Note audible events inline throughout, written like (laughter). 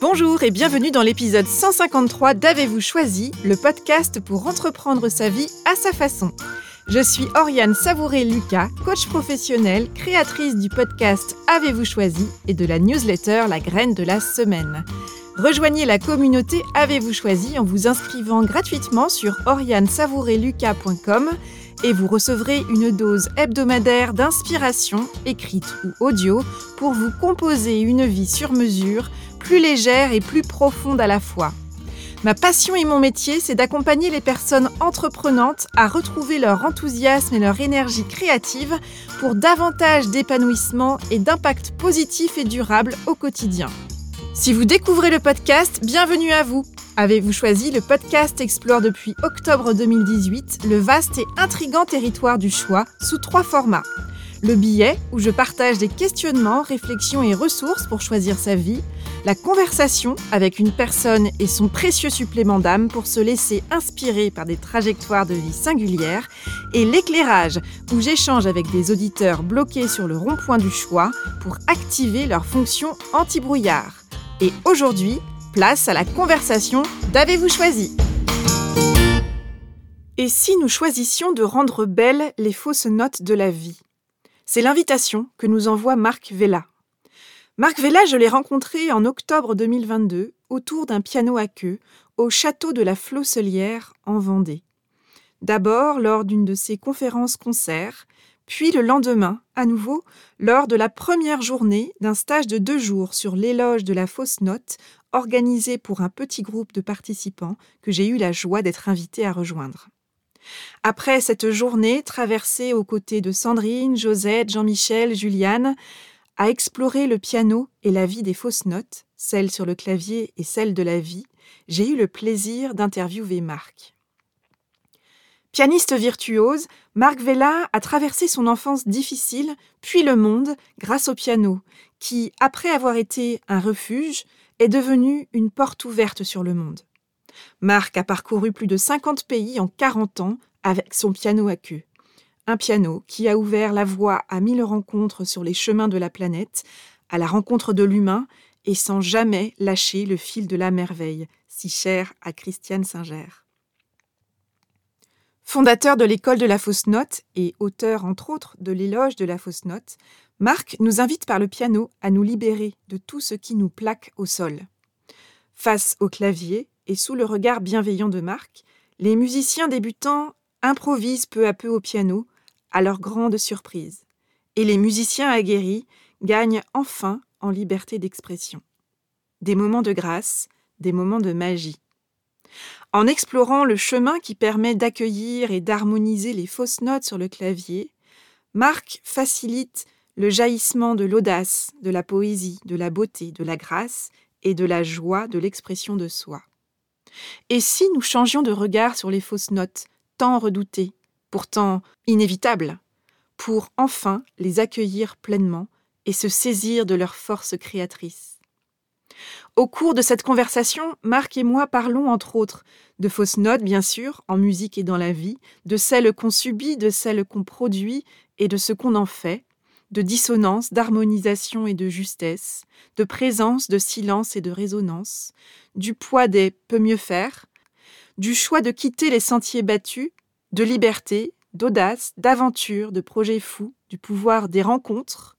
Bonjour et bienvenue dans l'épisode 153 d'Avez-vous choisi, le podcast pour entreprendre sa vie à sa façon. Je suis Oriane Savouré-Lucas, coach professionnelle, créatrice du podcast Avez-vous choisi et de la newsletter La graine de la semaine. Rejoignez la communauté Avez-vous choisi en vous inscrivant gratuitement sur orianesavourelucas.com et vous recevrez une dose hebdomadaire d'inspiration, écrite ou audio, pour vous composer une vie sur mesure, plus légère et plus profonde à la fois. Ma passion et mon métier, c'est d'accompagner les personnes entreprenantes à retrouver leur enthousiasme et leur énergie créative pour davantage d'épanouissement et d'impact positif et durable au quotidien. Si vous découvrez le podcast, bienvenue à vous. Avez-vous choisi Le podcast explore depuis octobre 2018 le vaste et intrigant territoire du choix sous trois formats. Le billet, où je partage des questionnements, réflexions et ressources pour choisir sa vie. La conversation avec une personne et son précieux supplément d'âme pour se laisser inspirer par des trajectoires de vie singulières. Et l'éclairage, où j'échange avec des auditeurs bloqués sur le rond-point du choix pour activer leur fonction anti-brouillard. Et aujourd'hui, Place à la conversation d'Avez-vous choisi? Et si nous choisissions de rendre belles les fausses notes de la vie? C'est l'invitation que nous envoie Marc Vella. Marc Vella, je l'ai rencontré en octobre 2022 autour d'un piano à queue au château de la Flosselière en Vendée. D'abord lors d'une de ses conférences-concerts, puis le lendemain, à nouveau, lors de la première journée d'un stage de deux jours sur l'éloge de la fausse note organisé pour un petit groupe de participants que j'ai eu la joie d'être invité à rejoindre. Après cette journée traversée aux côtés de Sandrine, Josette, Jean-Michel, Juliane, à explorer le piano et la vie des fausses notes, celles sur le clavier et celles de la vie, j'ai eu le plaisir d'interviewer Marc. Pianiste virtuose, Marc Vella a traversé son enfance difficile, puis le monde, grâce au piano, qui, après avoir été un refuge, est devenue une porte ouverte sur le monde. Marc a parcouru plus de 50 pays en 40 ans avec son piano à queue. Un piano qui a ouvert la voie à mille rencontres sur les chemins de la planète, à la rencontre de l'humain, et sans jamais lâcher le fil de la merveille, si cher à Christiane Singer. Fondateur de l'école de la fausse note et auteur entre autres de l'éloge de la fausse note, Marc nous invite par le piano à nous libérer de tout ce qui nous plaque au sol. Face au clavier et sous le regard bienveillant de Marc, les musiciens débutants improvisent peu à peu au piano, à leur grande surprise, et les musiciens aguerris gagnent enfin en liberté d'expression. Des moments de grâce, des moments de magie. En explorant le chemin qui permet d'accueillir et d'harmoniser les fausses notes sur le clavier, Marc facilite le jaillissement de l'audace, de la poésie, de la beauté, de la grâce et de la joie de l'expression de soi. Et si nous changions de regard sur les fausses notes, tant redoutées, pourtant inévitables, pour enfin les accueillir pleinement et se saisir de leur force créatrice? Au cours de cette conversation, Marc et moi parlons entre autres de fausses notes, bien sûr, en musique et dans la vie, de celles qu'on subit, de celles qu'on produit et de ce qu'on en fait, de dissonance, d'harmonisation et de justesse, de présence, de silence et de résonance, du poids des peut mieux faire, du choix de quitter les sentiers battus, de liberté, d'audace, d'aventure, de projets fous, du pouvoir des rencontres,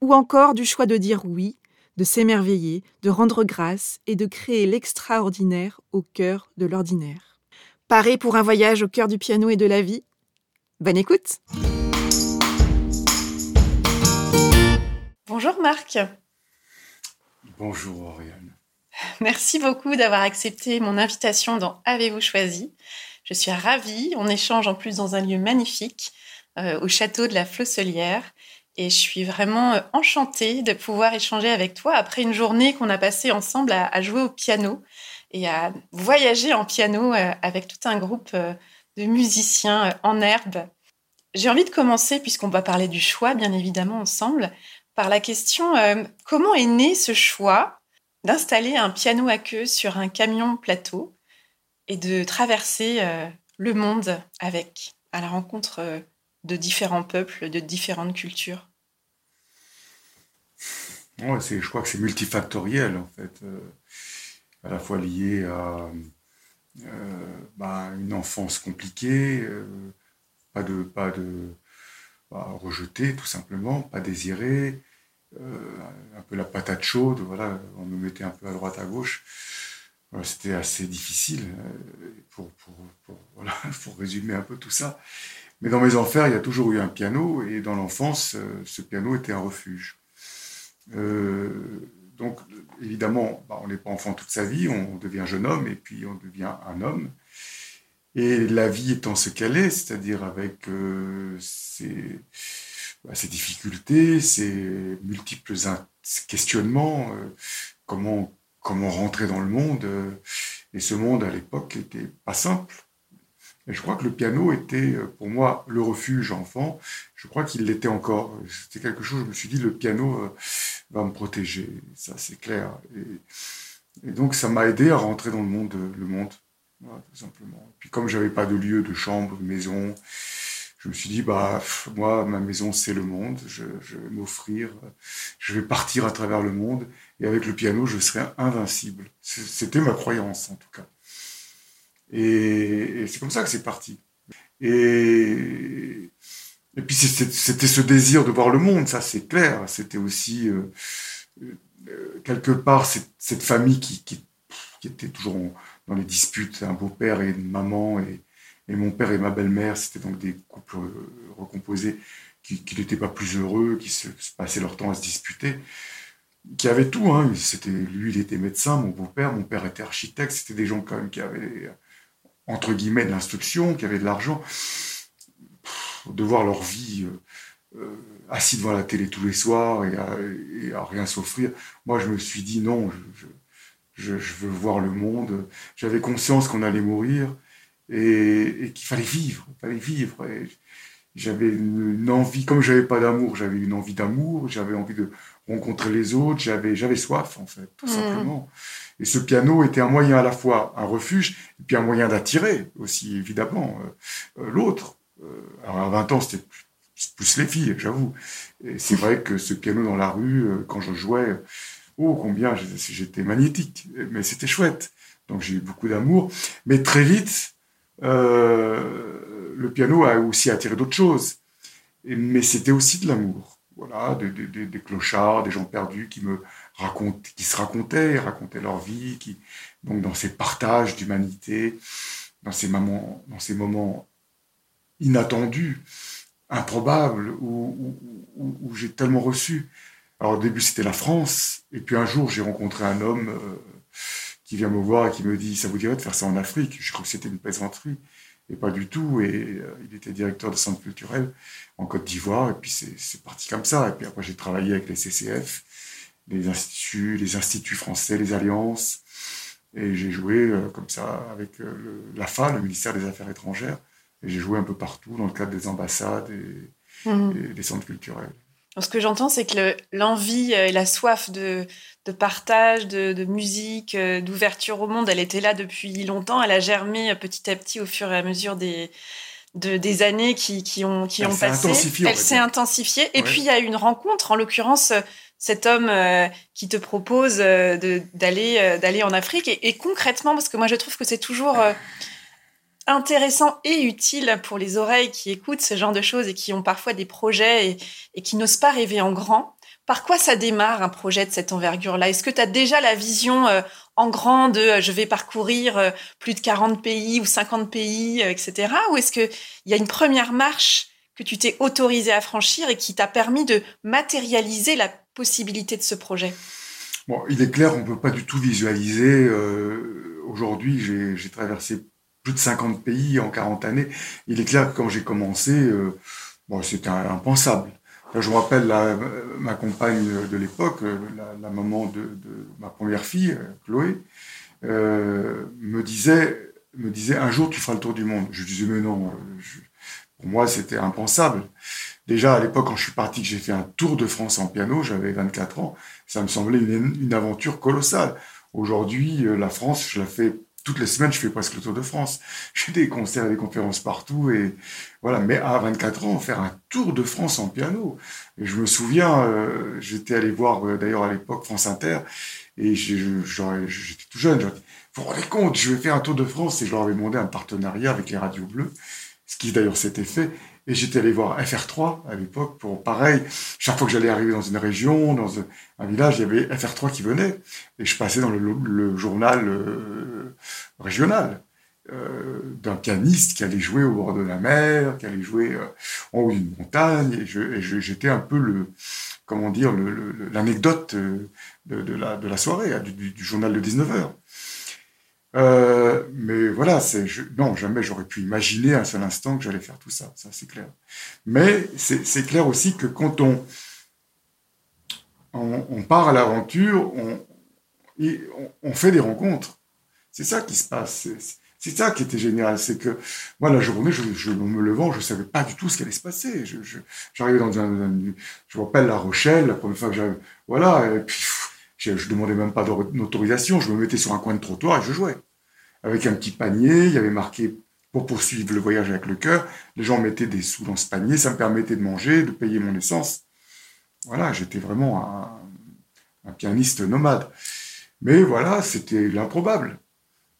ou encore du choix de dire oui, de s'émerveiller, de rendre grâce et de créer l'extraordinaire au cœur de l'ordinaire. Paré pour un voyage au cœur du piano et de la vie? Bonne écoute! Bonjour Marc. Bonjour Oriane. Merci beaucoup d'avoir accepté mon invitation dans Avez-vous choisi? Je suis ravie. On échange en plus dans un lieu magnifique, euh, au château de la Flosselière. Et je suis vraiment euh, enchantée de pouvoir échanger avec toi après une journée qu'on a passée ensemble à, jouer au piano et à voyager en piano euh, avec tout un groupe de musiciens en herbe. J'ai envie de commencer, puisqu'on va parler du choix, bien évidemment, ensemble, par la question euh, comment est né ce choix d'installer un piano à queue sur un camion plateau et de traverser euh, le monde avec, à la rencontre euh, de différents peuples, de différentes cultures Ouais, je crois que c'est multifactoriel en fait, à la fois lié à bah, une enfance compliquée, pas de, pas de bah, rejeté tout simplement, pas désiré, un peu la patate chaude, voilà, on me mettait un peu à droite à gauche. C'était assez difficile pour, pour, pour, voilà, (laughs) pour résumer un peu tout ça. Mais dans mes enfers, il y a toujours eu un piano, et dans l'enfance, euh, ce piano était un refuge. Euh, donc, évidemment, bah, on n'est pas enfant toute sa vie, on devient jeune homme, et puis on devient un homme. Et la vie étant ce qu'elle est, c'est-à-dire avec euh, bah, ses, difficultés, ses multiples questionnements, comment, comment rentrer dans le monde. et ce monde, à l'époque, n'était pas simple. Et je crois que le piano était euh, pour moi le refuge enfant. Je crois qu'il l'était encore. C'était quelque chose, je me suis dit, le piano euh, va me protéger. Ça, c'est clair. Et, donc, ça m'a aidé à rentrer dans le monde, le monde, tout simplement. Puis, comme j'avais pas de lieu, de chambre, de maison, je me suis dit, bah, moi, ma maison, c'est le monde. Je vais m'offrir. Je vais partir à travers le monde. Et avec le piano, je serai invincible. C'était ma croyance, en tout cas. Et, c'est comme ça que c'est parti. Et, et puis c'était ce désir de voir le monde, ça c'est clair. C'était aussi euh, euh, quelque part cette, famille qui, qui, était toujours dans les disputes, un beau-père et une maman, et, et, mon père et ma belle-mère, c'était donc des couples recomposés qui, qui n'étaient pas plus heureux, qui se, passaient leur temps à se disputer qui avaient tout. Hein. C'était lui, il était médecin, mon beau-père, mon père était architecte. C'était des gens quand même qui avaient entre guillemets, de l'instruction, qui avaient de l'argent, de voir leur vie euh, euh, assis devant la télé tous les soirs et à, rien s'offrir. Moi, je me suis dit non, je, veux voir le monde. J'avais conscience qu'on allait mourir et, qu'il fallait vivre, il fallait vivre. j'avais une, envie, comme j'avais pas d'amour, j'avais une envie d'amour, j'avais envie de rencontrer les autres, j'avais, j'avais soif en fait, tout mmh. simplement. Et ce piano était un moyen à la fois un refuge et puis un moyen d'attirer aussi évidemment euh, euh, l'autre. Euh, alors à 20 ans c'était plus les filles, j'avoue. Et c'est vrai que ce piano dans la rue, quand je jouais, oh combien j'étais magnétique, mais c'était chouette. Donc j'ai eu beaucoup d'amour, mais très vite le piano a aussi attiré d'autres choses. mais c'était aussi de l'amour voilà, des, clochards, des gens perdus qui me qui se racontaient, racontaient leur vie, donc dans ces partages d'humanité, dans ces moments, dans ces moments inattendus, improbables, où, j'ai tellement reçu. Alors au début c'était la France, et puis un jour j'ai rencontré un homme euh, qui vient me voir et qui me dit, ça vous dirait de faire ça en Afrique? Je crois que c'était une plaisanterie et pas du tout. Et euh, il était directeur de centre culturel en Côte d'Ivoire, et puis c'est parti comme ça. Et puis après, j'ai travaillé avec les CCF, les instituts, les instituts français, les alliances, et j'ai joué euh, comme ça avec euh, le, l'AFA, le ministère des Affaires étrangères, et j'ai joué un peu partout dans le cadre des ambassades et mmh. des centres culturels. Ce que j'entends, c'est que l'envie et la soif de, partage, de, musique, euh, d'ouverture au monde, elle était là depuis longtemps. Elle a germé petit à petit au fur et à mesure des, des années qui, ont, qui ont passé. Elle s'est intensifiée. Et puis, il y a eu une rencontre, en l'occurrence, cet homme euh, qui te propose euh, d'aller d'aller en Afrique. Et, et, concrètement, parce que moi, je trouve que c'est toujours intéressant et utile pour les oreilles qui écoutent ce genre de choses et qui ont parfois des projets et, qui n'osent pas rêver en grand. Par quoi ça démarre un projet de cette envergure-là? Est-ce que tu as déjà la vision euh, en grand euh, je vais parcourir euh, plus de 40 pays ou 50 pays, etc. Ou est-ce qu'il y a une première marche que tu t'es autorisé à franchir et qui t'a permis de matérialiser la possibilité de ce projet? Bon, il est clair, on ne peut pas du tout visualiser. Aujourd'hui, j'ai traversé plus de 50 pays en 40 années. Il est clair que quand j'ai commencé, euh, c'était impensable. Je me rappelle ma compagne de l'époque, euh, la, maman de, ma première fille, Chloé, euh, me disait, me disait un jour tu feras le tour du monde. Je disais mais non, pour moi c'était impensable. Déjà à l'époque quand je suis parti, que j'ai fait un tour de France en piano, j'avais 24 ans, ça me semblait une aventure colossale. Aujourd'hui, la France, je la fais toutes les semaines, je fais presque le Tour de France. (laughs) J'ai des concerts des conférences partout. Et voilà. Mais à 24 ans, faire un Tour de France en piano. Et je me souviens, euh, j'étais allé voir euh, d'ailleurs à l'époque France Inter. Et j'étais tout jeune. Vous vous rendez compte, je vais faire un Tour de France. Et je leur avais demandé un partenariat avec les radios bleues. Ce qui d'ailleurs s'était fait. Et j'étais allé voir FR3 à l'époque pour pareil. Chaque fois que j'allais arriver dans une région, dans un village, il y avait FR3 qui venait. Et je passais dans le, journal euh, régional euh, d'un pianiste qui allait jouer au bord de la mer, qui allait jouer euh, en haut d'une montagne. Et j'étais un peu le, comment dire, l'anecdote de, la, soirée, hein, du, du journal de 19h. Euh, mais voilà, non, jamais j'aurais pu imaginer un seul instant que j'allais faire tout ça, ça c'est clair. Mais c'est clair aussi que quand on, part à l'aventure, on, fait des rencontres. C'est ça qui se passe. C'est ça qui était génial. C'est que moi, la journée, je, je, me levant, je savais pas du tout ce qui allait se passer. J'arrivais dans un, je me rappelle La Rochelle, la première fois que j'arrive, voilà, et puis je, ne demandais même pas d'autorisation. Je me mettais sur un coin de trottoir et je jouais. Avec un petit panier, il y avait marqué pour poursuivre le voyage avec le cœur. Les gens mettaient des sous dans ce panier. Ça me permettait de manger, de payer mon essence. Voilà, j'étais vraiment un, pianiste nomade. Mais voilà, c'était l'improbable.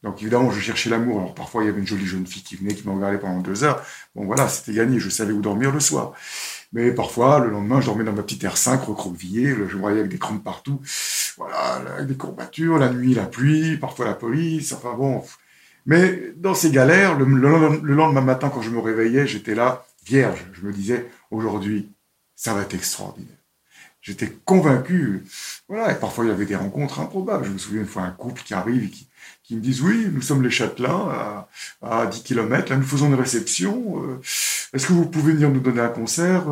Donc évidemment, je cherchais l'amour. Alors parfois, il y avait une jolie jeune fille qui venait, qui me regardait pendant deux heures. Bon voilà, c'était gagné. Je savais où dormir le soir. Mais parfois, le lendemain, je dormais dans ma petite R5 recroquevillée. Je me voyais avec des crampes partout voilà, avec des courbatures, la nuit, la pluie, parfois la police, enfin bon. Mais dans ces galères, le, lendemain matin, quand je me réveillais, j'étais là, vierge. Je me disais, aujourd'hui, ça va être extraordinaire. J'étais convaincu. Voilà, et parfois il y avait des rencontres improbables. Je me souviens une fois un couple qui arrive et qui, me disent, oui, nous sommes les Châtelains, à, à 10 km, là nous faisons une réception. Euh, est-ce que vous pouvez venir nous donner un concert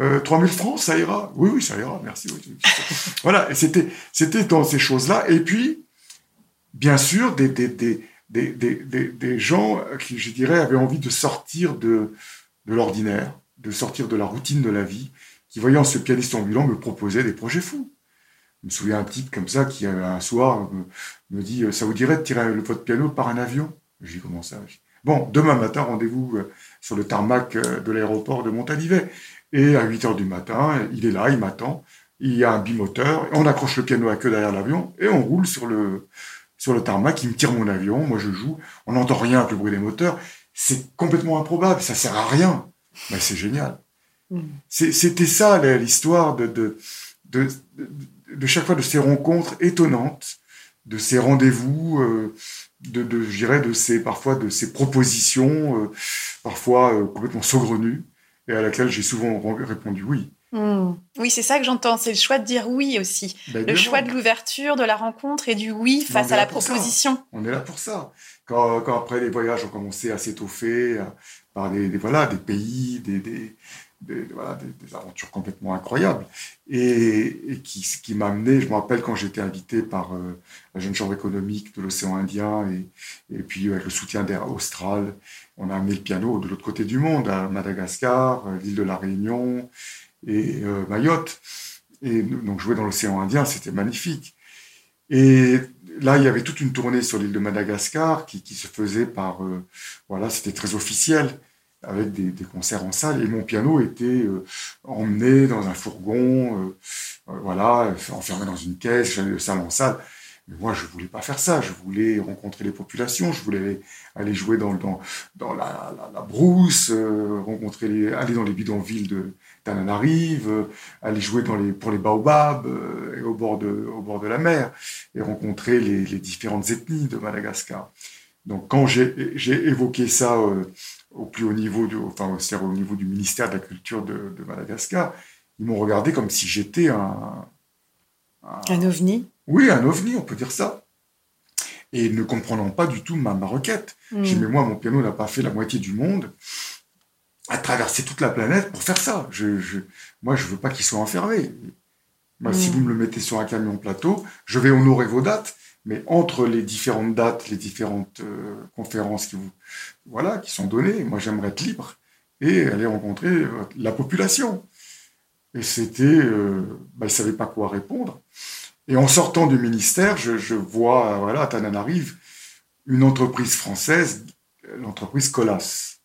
euh, 3000 euh, francs, ça ira? Oui, oui, ça ira, merci. voilà, c'était dans ces choses-là. Et puis, bien sûr, des, des, des, des, des, des gens qui, je dirais, avaient envie de sortir de, de l'ordinaire, de sortir de la routine de la vie, qui, voyant ce pianiste ambulant, me proposait des projets fous. Je me souviens un type comme ça qui, un soir, me, dit Ça vous dirait de tirer le, votre piano par un avion? J'ai Comment ça? Bon, demain matin, rendez-vous euh, sur le tarmac euh, de l'aéroport de Montalivet. Et à 8 heures du matin, il est là, il m'attend. Il y a un bimoteur, on accroche le piano à queue derrière l'avion et on roule sur le, sur le tarmac. Il me tire mon avion, moi je joue. On n'entend rien avec le bruit des moteurs. C'est complètement improbable, ça sert à rien. Mais c'est génial. Mm. C'était ça l'histoire de de, de, de, chaque fois de ces rencontres étonnantes, de ces rendez-vous. Euh, de, de je dirais, de ces, parfois de ces propositions, euh, parfois euh, complètement saugrenues, et à laquelle j'ai souvent répondu oui. Hmm. Oui, c'est ça que j'entends, c'est le choix de dire oui aussi. Ben, le choix de l'ouverture, de la rencontre et du oui face à la proposition. On est là pour ça. Quand, quand, après les voyages ont commencé à s'étoffer par des, voilà, des pays, des, des, des, voilà, des, aventures complètement incroyables. Et, qui, qui m'a amené, je me rappelle quand j'étais invité par euh, la Jeune Chambre économique de l'océan Indien et, et puis avec le soutien d'Air Austral, on a amené le piano de l'autre côté du monde, à Madagascar, euh, l'île de la Réunion et euh, Mayotte. Et donc jouer dans l'océan Indien, c'était magnifique. Et là, il y avait toute une tournée sur l'île de Madagascar qui se faisait par, voilà, c'était très officiel avec des, concerts en salle. Et mon piano était euh, emmené dans un fourgon, euh, euh, voilà, enfermé dans une caisse, j'allais de salle en salle. Mais moi, je voulais pas faire ça. Je voulais rencontrer les populations. Je voulais aller jouer dans, la, brousse, rencontrer les, aller dans les bidonvilles de Tananarive, aller jouer pour les baobabs et au bord de, la mer et rencontrer les différentes ethnies de Madagascar. Donc, quand j'ai évoqué ça au plus haut niveau, de, enfin, au niveau du ministère de la Culture de, Madagascar, ils m'ont regardé comme si j'étais un, un, ovni Oui, un ovni, on peut dire ça. Et ne comprenant pas du tout ma, ma requête. Hmm. J'ai dit, mais moi, mon piano n'a pas fait la moitié du monde à traverser toute la planète pour faire ça. Je, je, moi, je veux pas qu'il soit enfermé. Moi, si hmm. vous me le mettez sur un camion plateau, je vais honorer vos dates, mais entre les différentes dates, les différentes euh, conférences qui vous, voilà, qui sont données, moi j'aimerais être libre et aller rencontrer euh, la population. Et c'était, euh, bah, ils savaient pas quoi répondre. Et en sortant du ministère, je, je vois, voilà, Tananarive, une entreprise française, l'entreprise Colas,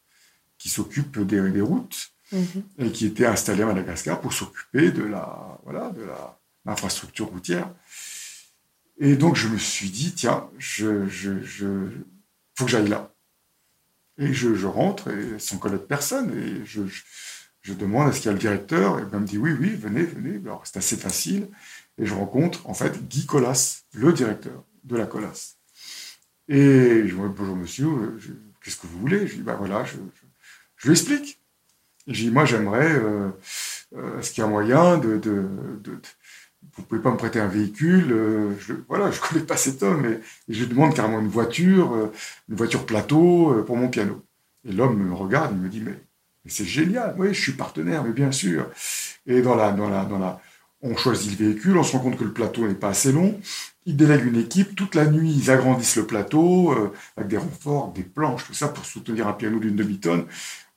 qui s'occupe des, des routes mhm. et qui était installée à Madagascar pour s'occuper de la voilà de l'infrastructure routière. Et donc je me suis dit tiens, je, faut que j'aille là. Et je, rentre sans connaître personne et je, demande à ce qu'il y a le directeur et ben, il me dit oui oui venez venez. Alors c'est assez facile et je rencontre en fait Guy Colas, le directeur de la Colas. Et je dis bonjour monsieur, euh, qu'est-ce que vous voulez? Je dis bah voilà, je, lui explique. Je dis moi j'aimerais, euh, euh, est-ce qu'il y a moyen de, vous pouvez pas me prêter un véhicule je, Voilà, je connais pas cet homme et, je lui demande carrément une voiture, une voiture plateau pour mon piano. Et l'homme me regarde, il me dit mais, c'est génial, oui je suis partenaire, mais bien sûr. Et dans la dans la dans la on choisit le véhicule, on se rend compte que le plateau n'est pas assez long. Ils délèguent une équipe. Toute la nuit, ils agrandissent le plateau euh, avec des renforts, des planches, tout ça pour soutenir un piano d'une demi-tonne.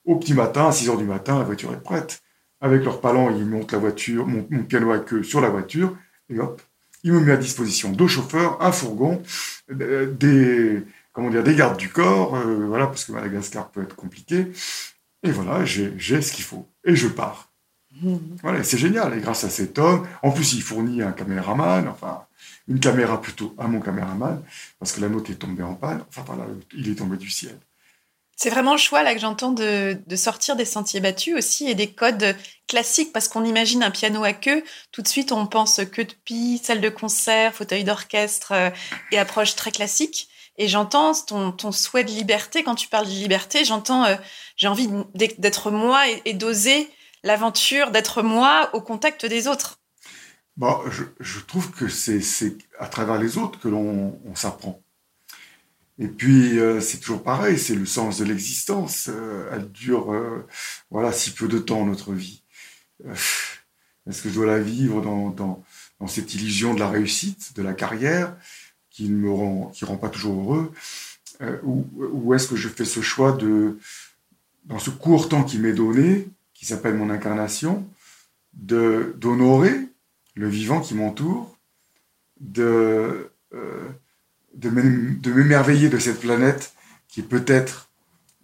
Au petit matin, à 6 heures du matin, la voiture est prête. Avec leur palan, ils montent la voiture, mon, piano à queue sur la voiture, et hop, ils me mettent à disposition deux chauffeurs, un fourgon, euh, des, comment dire, des gardes du corps, euh, voilà, parce que Madagascar peut être compliqué. Et voilà, j'ai ce qu'il faut. Et je pars. (laughs) Voilà, c'est génial. Et grâce à cet homme, en plus, il fournit un caméraman, enfin, une caméra plutôt à mon caméraman, parce que la note est tombée en panne. Enfin, voilà, il est tombé du ciel. C'est vraiment le choix là que j'entends de, sortir des sentiers battus aussi et des codes classiques parce qu'on imagine un piano à queue, tout de suite on pense queue de pie, salle de concert, fauteuil d'orchestre euh, et approche très classique. Et j'entends ton, souhait de liberté. Quand tu parles de liberté, j'entends euh, j'ai envie d'être moi et d'oser l'aventure d'être moi au contact des autres bon, je, trouve que c'est à travers les autres que l'on s'apprend. Et puis, euh, c'est toujours pareil, c'est le sens de l'existence. Euh, elle dure, euh, voilà, si peu de temps, notre vie. Est-ce que je dois la vivre dans, dans, dans, cette illusion de la réussite, de la carrière, qui ne me rend, qui rend pas toujours heureux Ou, ou est-ce que je fais ce choix de, dans ce court temps qui m'est donné, qui s'appelle mon incarnation, de d'honorer le vivant qui m'entoure, de, euh, de m'émerveiller de cette planète qui est peut-être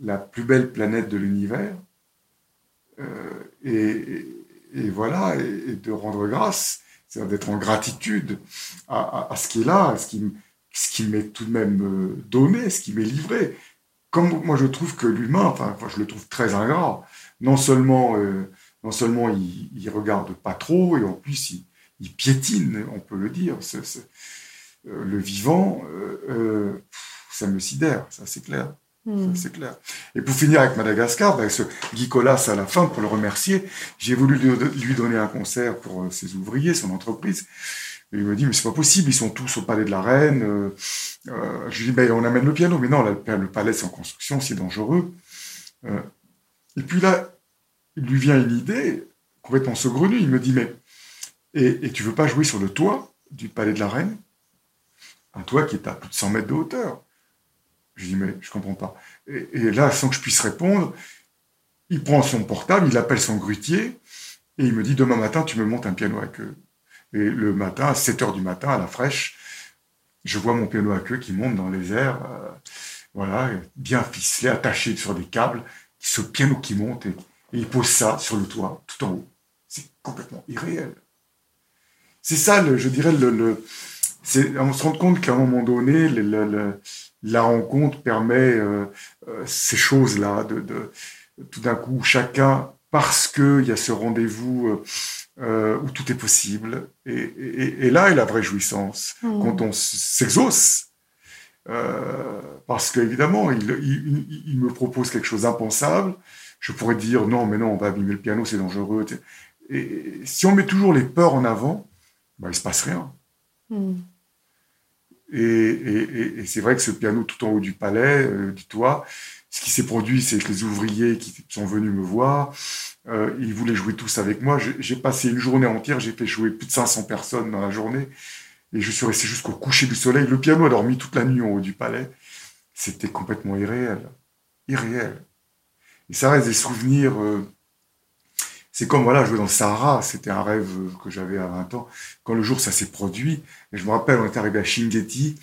la plus belle planète de l'univers, euh, et, voilà, et, de rendre grâce, c'est-à-dire d'être en gratitude à, ce qui est là, à ce qui, ce qui m'est tout de même euh, donné, ce qui m'est livré. Comme moi je trouve que l'humain, enfin, je le trouve très ingrat, non seulement, euh, non seulement il, il, regarde pas trop, et en plus il, piétine, on peut le dire. Le vivant, euh, ça me sidère, ça c'est clair. Hmm. C'est clair. Et pour finir avec Madagascar, avec ben, ce Guy Colas à la fin, pour le remercier, j'ai voulu lui donner un concert pour ses ouvriers, son entreprise. Et il me dit, mais c'est pas possible, ils sont tous au palais de la Reine. je lui dis, ben, on amène le piano. Mais non, le palais c'est en construction, c'est dangereux. et puis là, il lui vient une idée complètement saugrenue. Il me dit, mais, et, et tu veux pas jouer sur le toit du palais de la Reine? Un toit qui est à plus de 100 mètres de hauteur. Je dis, mais je comprends pas. Et, là, sans que je puisse répondre, il prend son portable, il appelle son grutier, et il me dit, demain matin, tu me montes un piano à queue. Et le matin, à 7 heures du matin, à la fraîche, je vois mon piano à queue qui monte dans les airs, euh, voilà, bien ficelé, attaché sur des câbles, ce piano qui monte, et, il pose ça sur le toit, tout en haut. C'est complètement irréel. C'est ça, je dirais, le on se rend compte qu'à un moment donné, le, la rencontre permet euh, euh, ces choses-là, de, de, tout d'un coup, chacun, parce qu'il y a ce rendez-vous euh, où tout est possible, et, et, et, là est la vraie jouissance, mmh. quand on s'exauce. parce qu'évidemment, il, il, il, me propose quelque chose d'impensable, je pourrais dire non, mais non, on va abîmer le piano, c'est dangereux. Et si on met toujours les peurs en avant, bah, il se passe rien. Hmm. Et, c'est vrai que ce piano tout en haut du palais, euh, du toit, ce qui s'est produit, c'est que les ouvriers qui sont venus me voir, euh, ils voulaient jouer tous avec moi. J'ai passé une journée entière, j'ai fait jouer plus de 500 personnes dans la journée, et je suis resté jusqu'au coucher du soleil. Le piano a dormi toute la nuit en haut du palais. C'était complètement irréel. Irréel. Et ça reste des souvenirs. Euh, c'est comme voilà, jouer dans le Sahara, c'était un rêve que j'avais à 20 ans. Quand le jour ça s'est produit, je me rappelle, on est arrivé à Shingeti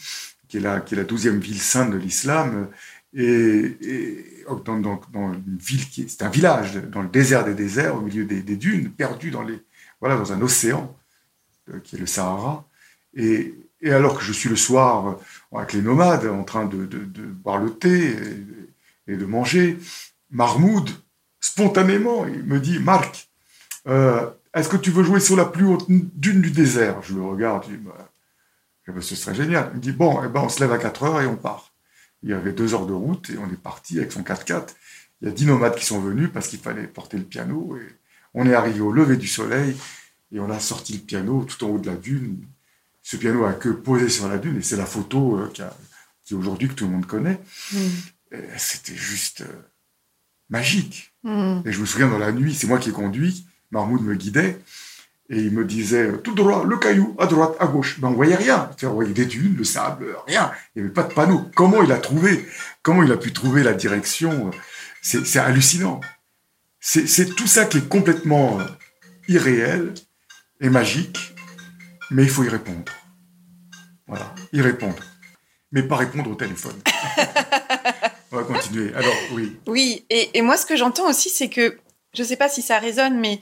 qui est la, douzième ville sainte de l'islam, et, dans, une ville qui c'est un village dans le désert des déserts, au milieu des, dunes, perdu dans les, voilà, dans un océan euh, qui est le Sahara. Et, alors que je suis le soir euh, avec les nomades en train de, boire le thé et, de manger, Mahmoud, spontanément, il me dit Marc, euh, est-ce que tu veux jouer sur la plus haute dune du désert? Je le regarde, je dis bah, ce serait génial. Il me dit bon, eh ben, on se lève à 4 heures et on part. Il y avait deux heures de route et on est parti avec son 4x4. Il y a dix nomades qui sont venus parce qu'il fallait porter le piano. Et on est arrivé au lever du soleil et on a sorti le piano tout en haut de la dune. Ce piano a que posé sur la dune et c'est la photo euh, qui, qui aujourd'hui que tout le monde connaît. C'était juste euh, magique. Mm. Et je me souviens dans la nuit, c'est moi qui ai conduit, Mahmoud me guidait. Et il me disait tout droit, le caillou, à droite, à gauche. Ben, on voyait rien. On voyait des dunes, le sable, rien. Il n'y avait pas de panneau. Comment il a trouvé? Comment il a pu trouver la direction? C'est hallucinant. C'est tout ça qui est complètement euh, irréel et magique, mais il faut y répondre. Voilà, y répondre. Mais pas répondre au téléphone. (laughs) on va continuer. Alors, oui. Oui, et, moi, ce que j'entends aussi, c'est que, je ne sais pas si ça résonne, mais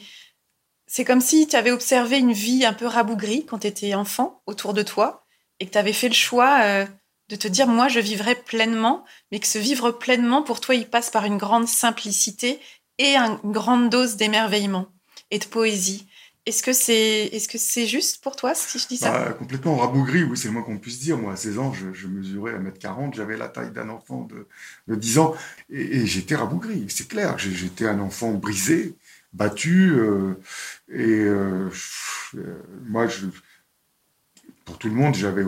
c'est comme si tu avais observé une vie un peu rabougrie quand tu étais enfant autour de toi et que tu avais fait le choix euh, de te dire moi je vivrai pleinement, mais que ce vivre pleinement pour toi il passe par une grande simplicité et une grande dose d'émerveillement et de poésie. Est-ce que c'est est-ce juste pour toi si je dis ça? Bah, Complètement rabougri, oui, c'est le moins qu'on puisse dire. Moi, à 16 ans, je, mesurais 1m40, j'avais la taille d'un enfant de, de 10 ans et, j'étais rabougri, c'est clair. J'étais un enfant brisé, battu. Euh, et euh, moi, je, pour tout le monde, j'avais,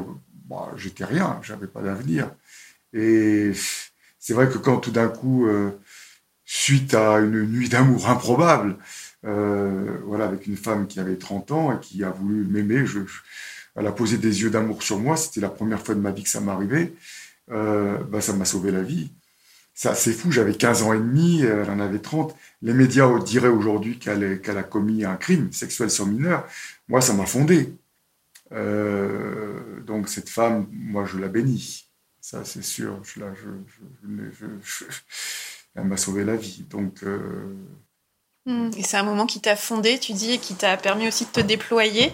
bah, j'étais rien, j'avais pas d'avenir. Et c'est vrai que quand tout d'un coup, euh, suite à une nuit d'amour improbable, voilà, avec une femme qui avait 30 ans et qui a voulu m'aimer, je, elle a posé des yeux d'amour sur moi. C'était la première fois de ma vie que ça m'arrivait. bah, ça m'a sauvé la vie. C'est fou, j'avais 15 ans et demi, elle en avait 30. Les médias diraient aujourd'hui qu'elle a commis un crime sexuel sur mineur. Moi, ça m'a fondé. Euh, donc cette femme, moi, je la bénis. Ça, c'est sûr. Je, elle m'a sauvé la vie. Donc. Euh, hmm. Et c'est un moment qui t'a fondé, tu dis, et qui t'a permis aussi de te déployer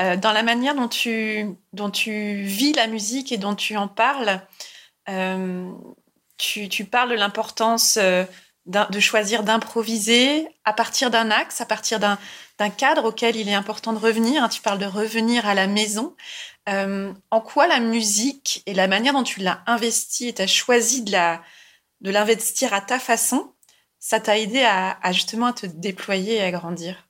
euh, dans la manière dont tu, vis la musique et dont tu en parles tu, parles de l'importance euh, de choisir d'improviser à partir d'un axe, à partir d'un cadre auquel il est important de revenir. Tu parles de revenir à la maison. Euh, en quoi la musique et la manière dont tu l'as investie et tu as choisi de l'investir à ta façon, ça t'a aidé à, justement à te déployer et à grandir?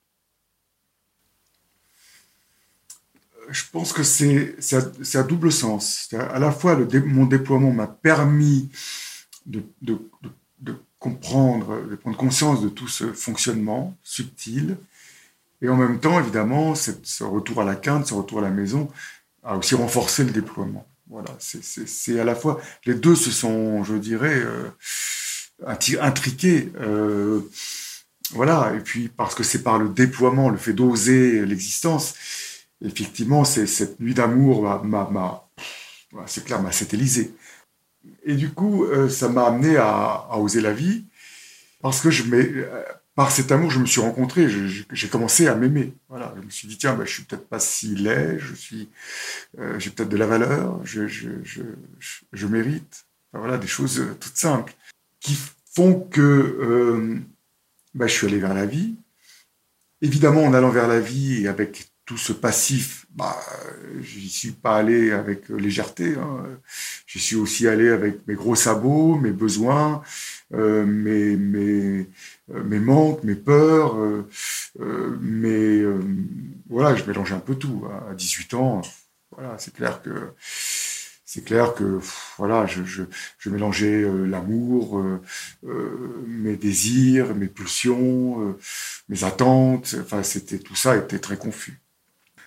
Je pense que c'est à, double sens. À la fois, mon déploiement m'a permis de, comprendre, de prendre conscience de tout ce fonctionnement subtil. Et en même temps, évidemment, ce retour à la quinte, ce retour à la maison, a aussi renforcé le déploiement. Voilà, c'est à la fois, les deux se sont, je dirais, euh, intriqués. Euh, voilà, et puis parce que c'est par le déploiement, le fait d'oser l'existence, effectivement, c'est cette nuit d'amour m'a, c'est clair, m'a satellisé. Et du coup, euh, ça m'a amené à, oser la vie, parce que je euh, par cet amour, je me suis rencontré, j'ai commencé à m'aimer. Voilà, je me suis dit tiens, ben, je suis peut-être pas si laid, je suis, j'ai peut-être de la valeur, je, je, je, je mérite. voilà, des choses toutes simples qui font que ben, je suis allé vers la vie. Évidemment, en allant vers la vie et avec tout ce passif, bah, j'y suis pas allé avec légèreté. Hein. J'y suis aussi allé avec mes gros sabots, mes besoins, euh, mes, mes, euh, mes, manques, mes peurs. Euh, euh euh, voilà, je mélange un peu tout. Hein. À 18 ans, voilà, c'est clair que c'est clair que voilà, je, mélangeais l'amour, mes désirs, mes pulsions, mes attentes. Enfin, c'était tout ça était très confus.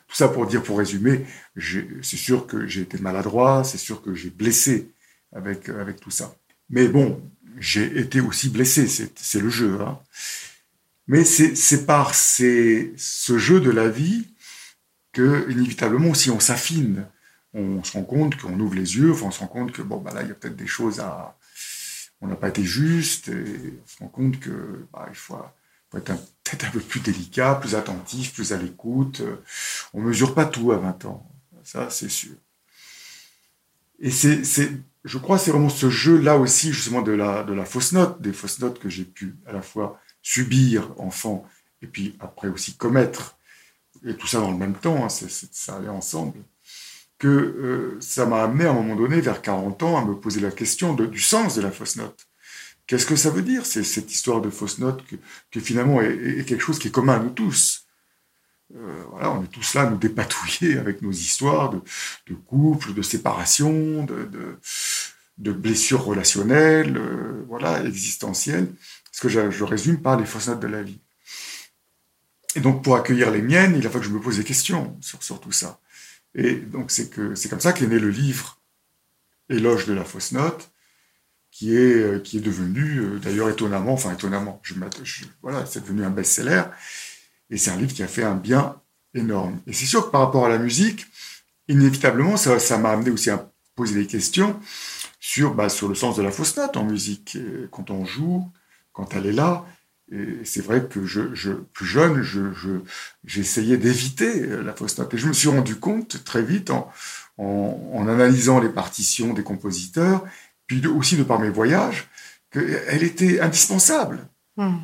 Tout ça pour dire, pour résumer, c'est sûr que j'ai été maladroit, c'est sûr que j'ai blessé avec, avec tout ça. Mais bon, j'ai été aussi blessé, c'est le jeu. Hein. Mais c'est par ce jeu de la vie que, inévitablement, si on s'affine, on se rend compte qu'on ouvre les yeux, on se rend compte que bon, bah là, il y a peut-être des choses à. On n'a pas été juste, et on se rend compte que bah, il faut, être peut-être un peu plus délicat, plus attentif, plus à l'écoute. On mesure pas tout à 20 ans, ça c'est sûr. Et c'est, je crois, c'est vraiment ce jeu-là aussi, justement, de la, de la fausse note, des fausses notes que j'ai pu à la fois subir enfant et puis après aussi commettre, et tout ça dans le même temps, hein, ça allait ensemble que euh, ça m'a amené à un moment donné, vers 40 ans, à me poser la question du sens de la fausse note. Qu'est-ce que ça veut dire, cette histoire de fausse note que, finalement est, quelque chose qui est commun à nous tous? Euh, voilà, on est tous là à nous dépatouiller avec nos histoires de, de couple, de séparation, de, de, blessures relationnelles, euh, voilà, existentielles. Ce que je, je, résume par les fausses notes de la vie. Et donc, pour accueillir les miennes, il a fallu que je me pose des questions sur tout ça. Et donc, c'est que c'est comme ça qu'est né le livre Éloge de la fausse note, qui est, euh, qui est devenu, euh, d'ailleurs étonnamment, enfin étonnamment, je, voilà, c'est devenu un best-seller. Et c'est un livre qui a fait un bien énorme. Et c'est sûr que par rapport à la musique, inévitablement, ça, ça m'a amené aussi à poser des questions sur, bah, sur le sens de la fausse note en musique. quand on joue, quand elle est là, et c'est vrai que je, je, plus jeune, j'essayais je, d'éviter la fausse note. Et je me suis rendu compte très vite en, en, en analysant les partitions des compositeurs, puis aussi de par mes voyages, qu'elle était indispensable. Hmm.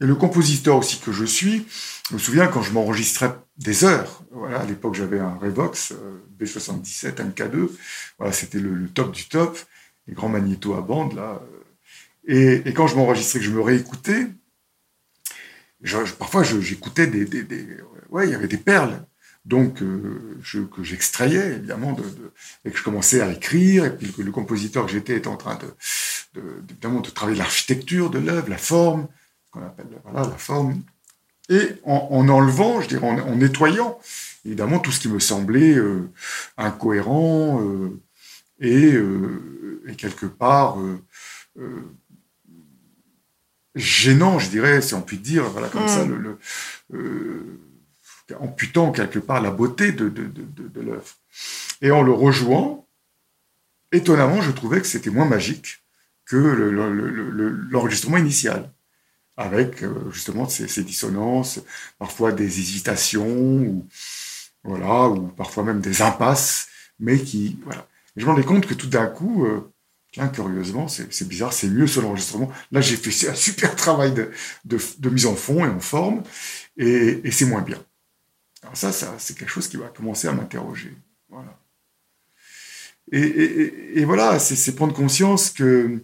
Et le compositeur aussi que je suis, je me souviens quand je m'enregistrais des heures. Voilà, à l'époque, j'avais un Revox euh, B77 MK2. Voilà, c'était le, le, top du top, les grands magnétos à bande là. Et, et quand je m'enregistrais, que je me réécoutais, parfois j'écoutais des, ouais, il y avait des perles. Donc, euh, que j'extrayais, évidemment, de, de, et que je commençais à écrire, et puis que le compositeur que j'étais était en train de, de, évidemment, de travailler l'architecture de l'œuvre, la forme, ce qu'on appelle la forme, et en, en enlevant, je dirais, en, nettoyant, évidemment, tout ce qui me semblait euh, incohérent euh, et, quelque part gênant, je dirais, si on peut dire, voilà, comme ça, mm. le, euh, amputant quelque part la beauté de, de, de, de l'œuvre. Et en le rejouant, étonnamment, je trouvais que c'était moins magique que l'enregistrement initial, avec euh, justement ces, ces, dissonances, parfois des hésitations, ou, voilà, ou parfois même des impasses, mais qui, voilà. Et je me rendais compte que tout d'un coup, euh, Tiens, curieusement, c'est bizarre, c'est mieux sur l'enregistrement. Là, j'ai fait un super travail de, de, de, mise en fond et en forme, et, et c'est moins bien. Alors ça, ça c'est quelque chose qui va commencer à m'interroger. Voilà. Et, et, et voilà, c'est prendre conscience que...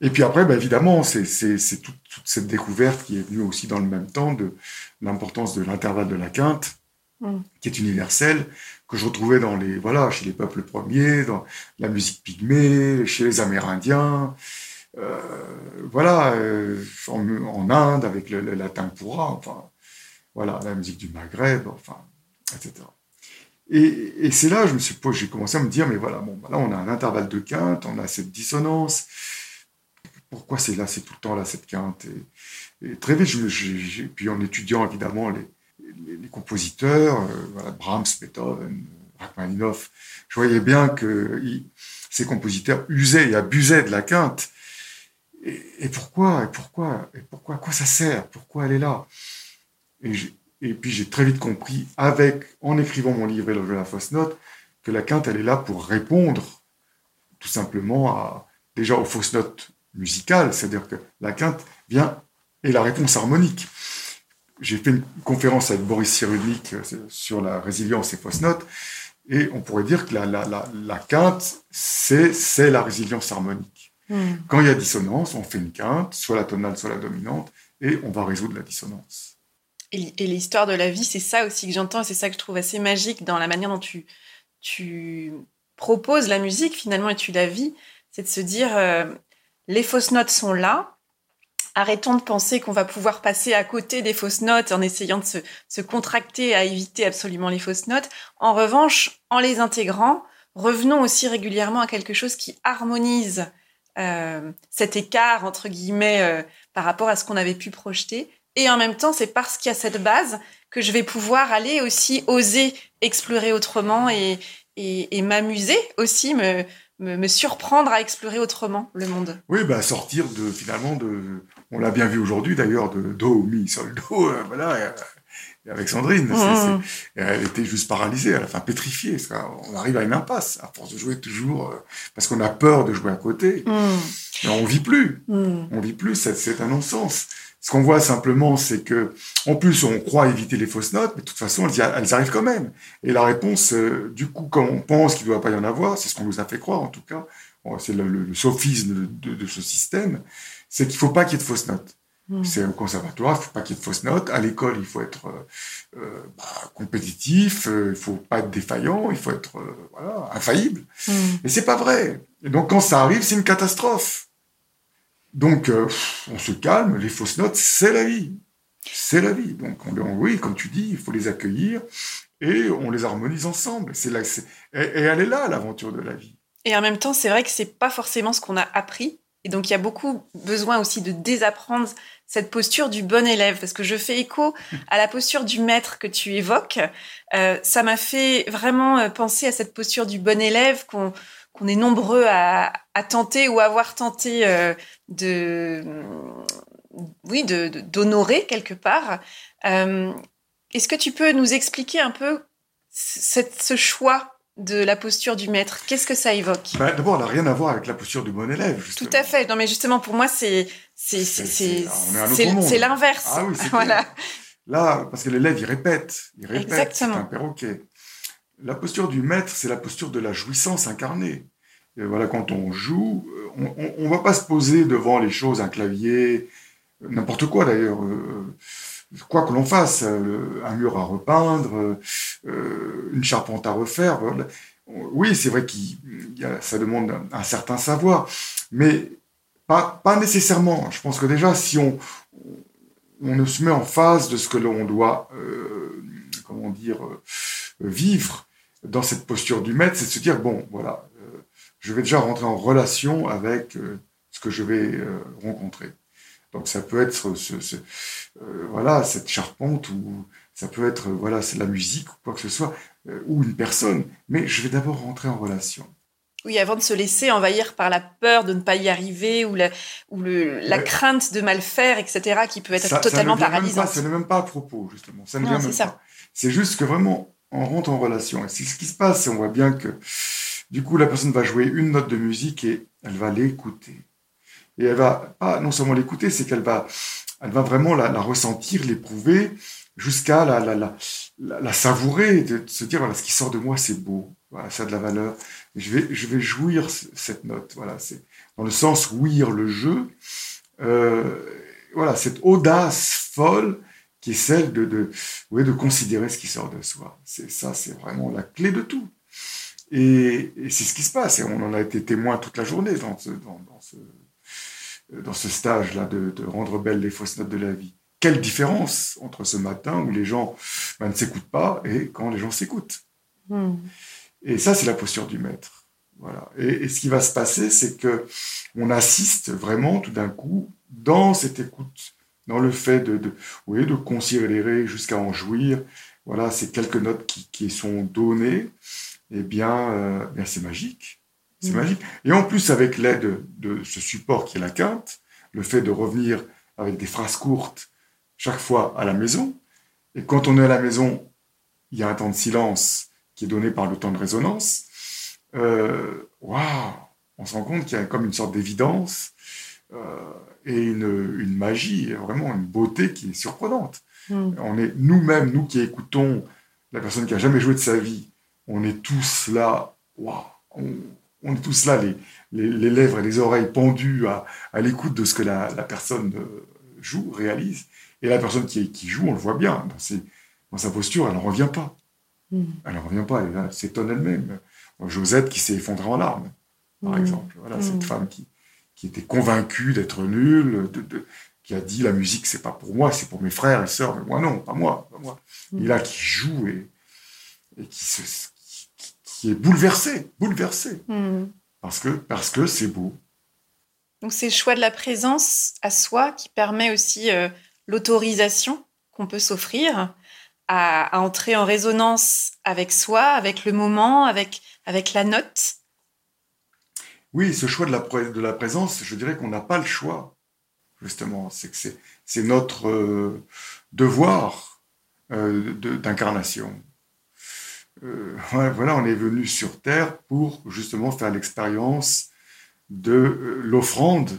Et puis après, bah, évidemment, c'est toute, toute, cette découverte qui est venue aussi dans le même temps de l'importance de l'intervalle de la quinte, mm. qui est universelle, que je retrouvais dans les voilà chez les peuples premiers, dans la musique pygmée, chez les Amérindiens, euh, voilà euh, en, Inde avec le, latin pourra, enfin voilà la musique du Maghreb, enfin etc. Et, c'est là je me suis j'ai commencé à me dire mais voilà bon bah là on a un intervalle de quinte, on a cette dissonance. Pourquoi c'est là, c'est tout le temps là cette quinte? Et, très vite, puis en étudiant évidemment les, les, compositeurs, euh, Brahms, Beethoven, Rachmaninoff, je voyais bien que ces compositeurs usaient et abusaient de la quinte. Et, pourquoi Et pourquoi Et pourquoi À quoi ça sert? Pourquoi elle est là? Et, puis j'ai très vite compris, avec en écrivant mon livre de la fausse note, que la quinte elle est là pour répondre tout simplement à déjà aux fausses notes musicales, c'est-à-dire que la quinte vient et la réponse harmonique j'ai fait une conférence avec Boris Cyrulnik euh, sur la résilience et fausses notes, et on pourrait dire que la, la, la, la quinte, c'est la résilience harmonique. Hmm. Quand il y a dissonance, on fait une quinte, soit la tonale, soit la dominante, et on va résoudre la dissonance. Et, l'histoire de la vie, c'est ça aussi que j'entends, et c'est ça que je trouve assez magique dans la manière dont tu, tu proposes la musique finalement et tu la vis, c'est de se dire, euh, les fausses notes sont là, arrêtons de penser qu'on va pouvoir passer à côté des fausses notes en essayant de se, contracter à éviter absolument les fausses notes. En revanche, en les intégrant, revenons aussi régulièrement à quelque chose qui harmonise euh, cet écart, entre guillemets, euh, par rapport à ce qu'on avait pu projeter. Et en même temps, c'est parce qu'il y a cette base que je vais pouvoir aller aussi oser explorer autrement et, et, m'amuser aussi, me, me, surprendre à explorer autrement le monde. Oui, bah sortir de finalement de, on l'a bien vu aujourd'hui d'ailleurs, de do mi sol do, (laughs) euh, voilà, avec Sandrine. Mmh. elle était juste paralysée, à la fin pétrifiée. On arrive à une impasse à force de jouer toujours euh, parce qu'on a peur de jouer à côté. Mmh. on vit plus. Mmh. On vit plus. C'est un non-sens. Ce qu'on voit simplement, c'est que, en plus, on croit éviter les fausses notes, mais de toute façon, elles, arrivent quand même. Et la réponse, euh, du coup, quand on pense qu'il ne doit pas y en avoir, c'est ce qu'on nous a fait croire, en tout cas, c'est le, sophisme de, ce système, c'est qu'il ne faut pas qu'il y ait de fausses notes. Hmm. C'est un conservatoire, il ne faut pas qu'il y ait de fausses notes. À l'école, il faut être euh, euh, bah, compétitif, il ne faut pas être défaillant, il faut être voilà, infaillible. Hmm. Mais c'est pas vrai. Et donc, quand ça arrive, c'est une catastrophe. Donc, euh, on se calme, les fausses notes, c'est la vie. C'est la vie. Donc, on, oui, comme tu dis, il faut les accueillir et on les harmonise ensemble. C'est là, et, et, elle est là, l'aventure de la vie. Et en même temps, c'est vrai que c'est pas forcément ce qu'on a appris. Et donc, il y a beaucoup besoin aussi de désapprendre cette posture du bon élève, parce que je fais écho à la posture du maître que tu évoques. Euh, ça m'a fait vraiment euh, penser à cette posture du bon élève qu'on qu'on est nombreux à, tenter ou avoir tenté euh, de, oui, d'honorer quelque part. Euh, est-ce que tu peux nous expliquer un peu ce choix de la posture du maître? Qu'est-ce que ça évoque? Bah, D'abord, elle n'a rien à voir avec la posture du bon élève. Tout à fait. Non, mais justement, pour moi, c'est c'est l'inverse. Ah oui, (laughs) voilà. Là, parce que l'élève, il répète, il répète. C'est un perroquet. La posture du maître, c'est la posture de la jouissance incarnée. Voilà, quand on joue, on, on, va pas se poser devant les choses, un clavier, n'importe quoi d'ailleurs, euh, quoi que l'on fasse, euh, un mur à repeindre, euh, une charpente à refaire. Oui, c'est vrai que ça demande un, certain savoir, mais pas, pas nécessairement. Je pense que déjà, si on, on se met en face de ce que l'on doit, comment dire, vivre, dans cette posture du maître, c'est de se dire, bon, voilà, euh, je vais déjà rentrer en relation avec euh, ce que je vais euh, rencontrer. Donc ça peut être ce, voilà, cette charpente ou ça peut être voilà, c'est la musique ou quoi que ce soit, ou une personne, mais je vais d'abord rentrer en relation. Oui, avant de se laisser envahir par la peur de ne pas y arriver ou la, ou le, la crainte de mal faire, etc., qui peut être totalement paralysante. Ça n'est même pas à propos, justement. Ça ne vient même pas. C'est juste que vraiment, on rentre en relation. Et c'est ce qui se passe, c'est on voit bien que du coup, la personne va jouer une note de musique et elle va l'écouter. Et elle va pas non seulement l'écouter, c'est qu'elle va, elle va vraiment la, ressentir, l'éprouver, jusqu'à la, la, la, la, savourer, de, se dire voilà, ce qui sort de moi, c'est beau, ça a de la valeur. je vais, je vais jouir cette note. Voilà, c'est dans le sens ouïr le jeu. Euh, voilà, cette audace folle qui est celle de, de, de considérer ce qui sort de soi. C'est ça, c'est vraiment la clé de tout. Et, c'est ce qui se passe. Et on en a été témoin toute la journée dans ce, dans, ce, dans ce stage-là de, de, rendre belles les fausses notes de la vie. Quelle différence entre ce matin où les gens ben, ne s'écoutent pas et quand les gens s'écoutent. Hmm. Et ça, c'est la posture du maître. Voilà. Et, et, ce qui va se passer, c'est que on assiste vraiment tout d'un coup dans cette écoute dans le fait de, de, oui, de considérer jusqu'à en jouir, voilà, ces quelques notes qui, qui sont données, eh bien, euh, bien c'est magique. C'est mm. magique. Et en plus, avec l'aide de ce support qui est la quinte, le fait de revenir avec des phrases courtes chaque fois à la maison, et quand on est à la maison, il y a un temps de silence qui est donné par le temps de résonance, euh, waouh, on se rend compte qu'il y a comme une sorte d'évidence. Euh, et une, une, magie, vraiment une beauté qui est surprenante. Hmm. On est nous-mêmes, nous qui écoutons la personne qui a jamais joué de sa vie, on est tous là, waouh, on, est tous là, les, les, lèvres et les oreilles pendues à, à l'écoute de ce que la, la, personne euh, joue, réalise. Et la personne qui, qui joue, on le voit bien, dans, ses, dans sa posture, elle n'en revient pas. Hmm. Elle n'en revient pas, elle, s'étonne elle-même. Josette qui s'est effondrée en larmes, par hmm. exemple. Voilà, cette femme qui, qui était convaincu d'être nul, de, qui a dit la musique c'est pas pour moi, c'est pour mes frères et sœurs, mais moi non, pas moi, pas moi. Mm. Et là qui joue et, qui, qui, est bouleversé, bouleversé, mm. parce que parce que c'est beau. Donc c'est le choix de la présence à soi qui permet aussi euh, l'autorisation qu'on peut s'offrir à, entrer en résonance avec soi, avec le moment, avec, avec la note Oui, ce choix de la, de la présence, je dirais qu'on n'a pas le choix, justement. C'est que c'est notre euh, devoir euh, d'incarnation. Euh, voilà, on est venu sur Terre pour justement faire l'expérience de l'offrande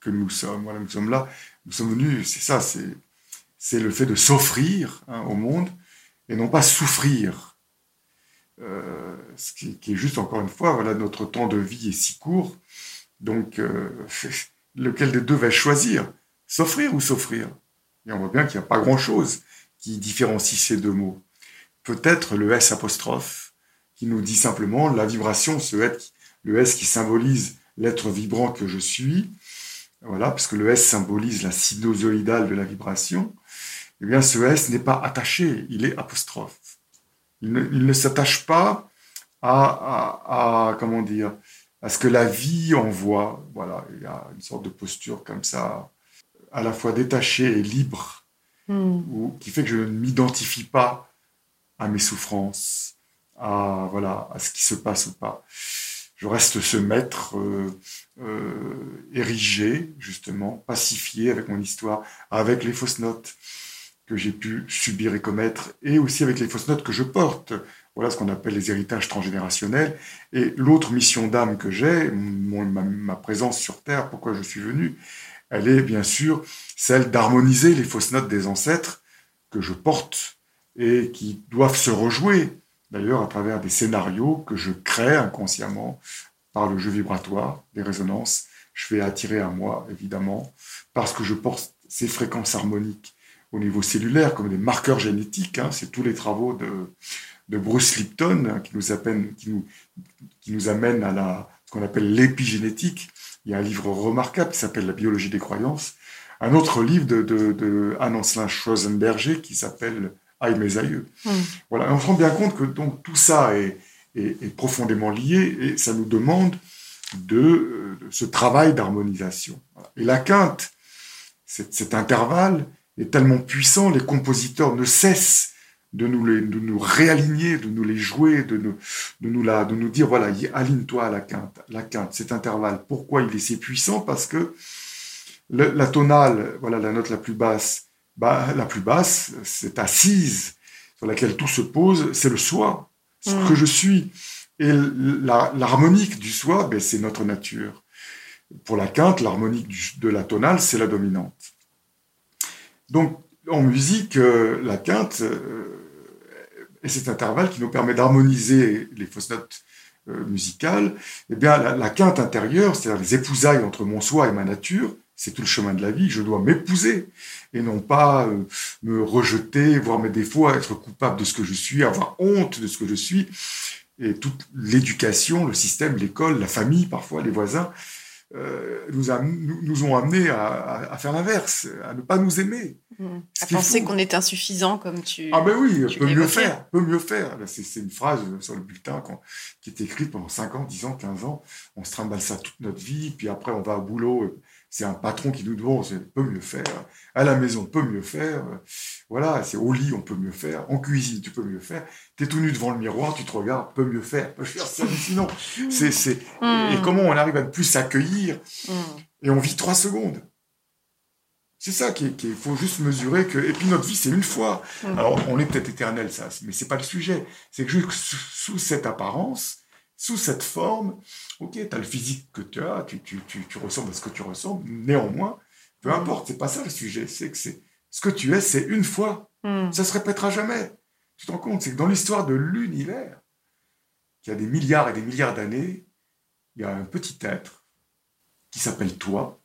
que nous sommes. Voilà, nous sommes là, nous sommes venus, c'est ça, c'est le fait de s'offrir hein, au monde et non pas souffrir. Euh, ce qui, est juste encore une fois, voilà, notre temps de vie est si court, donc euh, (laughs) lequel des deux va choisir? S'offrir ou s'offrir? Et on voit bien qu'il n'y a pas grand-chose qui différencie ces deux mots. Peut-être le S apostrophe, qui nous dit simplement la vibration, ce S, le S qui symbolise l'être vibrant que je suis, voilà, parce que le S symbolise la sinusoïdale de la vibration, eh bien ce S n'est pas attaché, il est apostrophe. Il ne, s'attache pas à, comment dire, à ce que la vie envoie. Voilà, il y a une sorte de posture comme ça, à la fois détachée et libre, hmm. qui fait que je ne m'identifie pas à mes souffrances, à voilà, à ce qui se passe ou pas. Je reste ce maître euh, euh, érigé, justement, pacifié avec mon histoire, avec les fausses notes que j'ai pu subir et commettre, et aussi avec les fausses notes que je porte. Voilà ce qu'on appelle les héritages transgénérationnels. Et l'autre mission d'âme que j'ai, ma, présence sur Terre, pourquoi je suis venu, elle est bien sûr celle d'harmoniser les fausses notes des ancêtres que je porte et qui doivent se rejouer, d'ailleurs à travers des scénarios que je crée inconsciemment par le jeu vibratoire, des résonances. Je fais attirer à moi, évidemment, parce que je porte ces fréquences harmoniques au niveau cellulaire comme des marqueurs génétiques. Hein. c'est tous les travaux de, de Bruce Lipton hein, qui, nous appellent, qui, nous, qui nous amènent à la, ce qu'on appelle l'épigénétique. Il y a un livre remarquable qui s'appelle La biologie des croyances. Un autre livre de, de, de Anne-Ancelin Schwarzenberger qui s'appelle Aïe mes aïeux. Voilà, on se rend bien compte que donc, tout ça est, est, profondément lié et ça nous demande de, ce travail d'harmonisation. Et la quinte, cet intervalle, est tellement puissant, les compositeurs ne cessent de nous, les, de nous réaligner, de nous les jouer, de nous, de nous, la, de nous dire, voilà, aligne-toi à la quinte, la quinte, cet intervalle. Pourquoi il est si puissant? Parce que la tonale, voilà la note la plus basse, bah, la plus basse, c'est assise sur laquelle tout se pose, c'est le soi, ce mm. que je suis. Et l'harmonique du soi, ben, c'est notre nature. Pour la quinte, l'harmonique de la tonale, c'est la dominante. Donc, en musique, euh, la quinte euh, est cet intervalle qui nous permet d'harmoniser les fausses notes euh, musicales. Eh bien, la, quinte intérieure, c'est-à-dire les épousailles entre mon soi et ma nature, c'est tout le chemin de la vie. Je dois m'épouser et non pas me rejeter, voir mes défauts, être coupable de ce que je suis, avoir honte de ce que je suis. Et toute l'éducation, le système, l'école, la famille, parfois les voisins, euh, nous, nous, ont amenés à, faire l'inverse, à ne pas nous aimer. Mmh. À penser qu'on est insuffisant, comme tu. Ah, ben oui, peut mieux faire, peut mieux faire. C'est une phrase sur le bulletin qui est écrite pendant 5 ans, 10 ans, 15 ans. On se trimballe ça toute notre vie, puis après on va au boulot c'est un patron qui nous demande, on peut mieux faire. À la maison, on peut mieux faire. Voilà, c'est au lit, on peut mieux faire. En cuisine, tu peux mieux faire. Tu es tout nu devant le miroir, tu te regardes, peut mieux faire. C'est hallucinant. C'est, c'est... Et hmm. comment on arrive à ne plus s'accueillir. Hmm. Et on vit trois secondes. C'est ça qu'il faut juste mesurer que. Et puis notre vie, c'est une fois. Hmm. Alors, on est peut-être éternel, ça, mais c'est pas le sujet. C'est que juste sous cette apparence, sous cette forme, ok, tu as le physique que tu as, tu, tu, tu, ressembles à ce que tu ressembles, néanmoins, peu mm. importe, c'est pas ça le sujet, c'est que c'est ce que tu es, c'est une fois, mm. ça se répétera jamais. Tu te rends compte, c'est que dans l'histoire de l'univers, qui a des milliards et des milliards d'années, il y a un petit être qui s'appelle toi,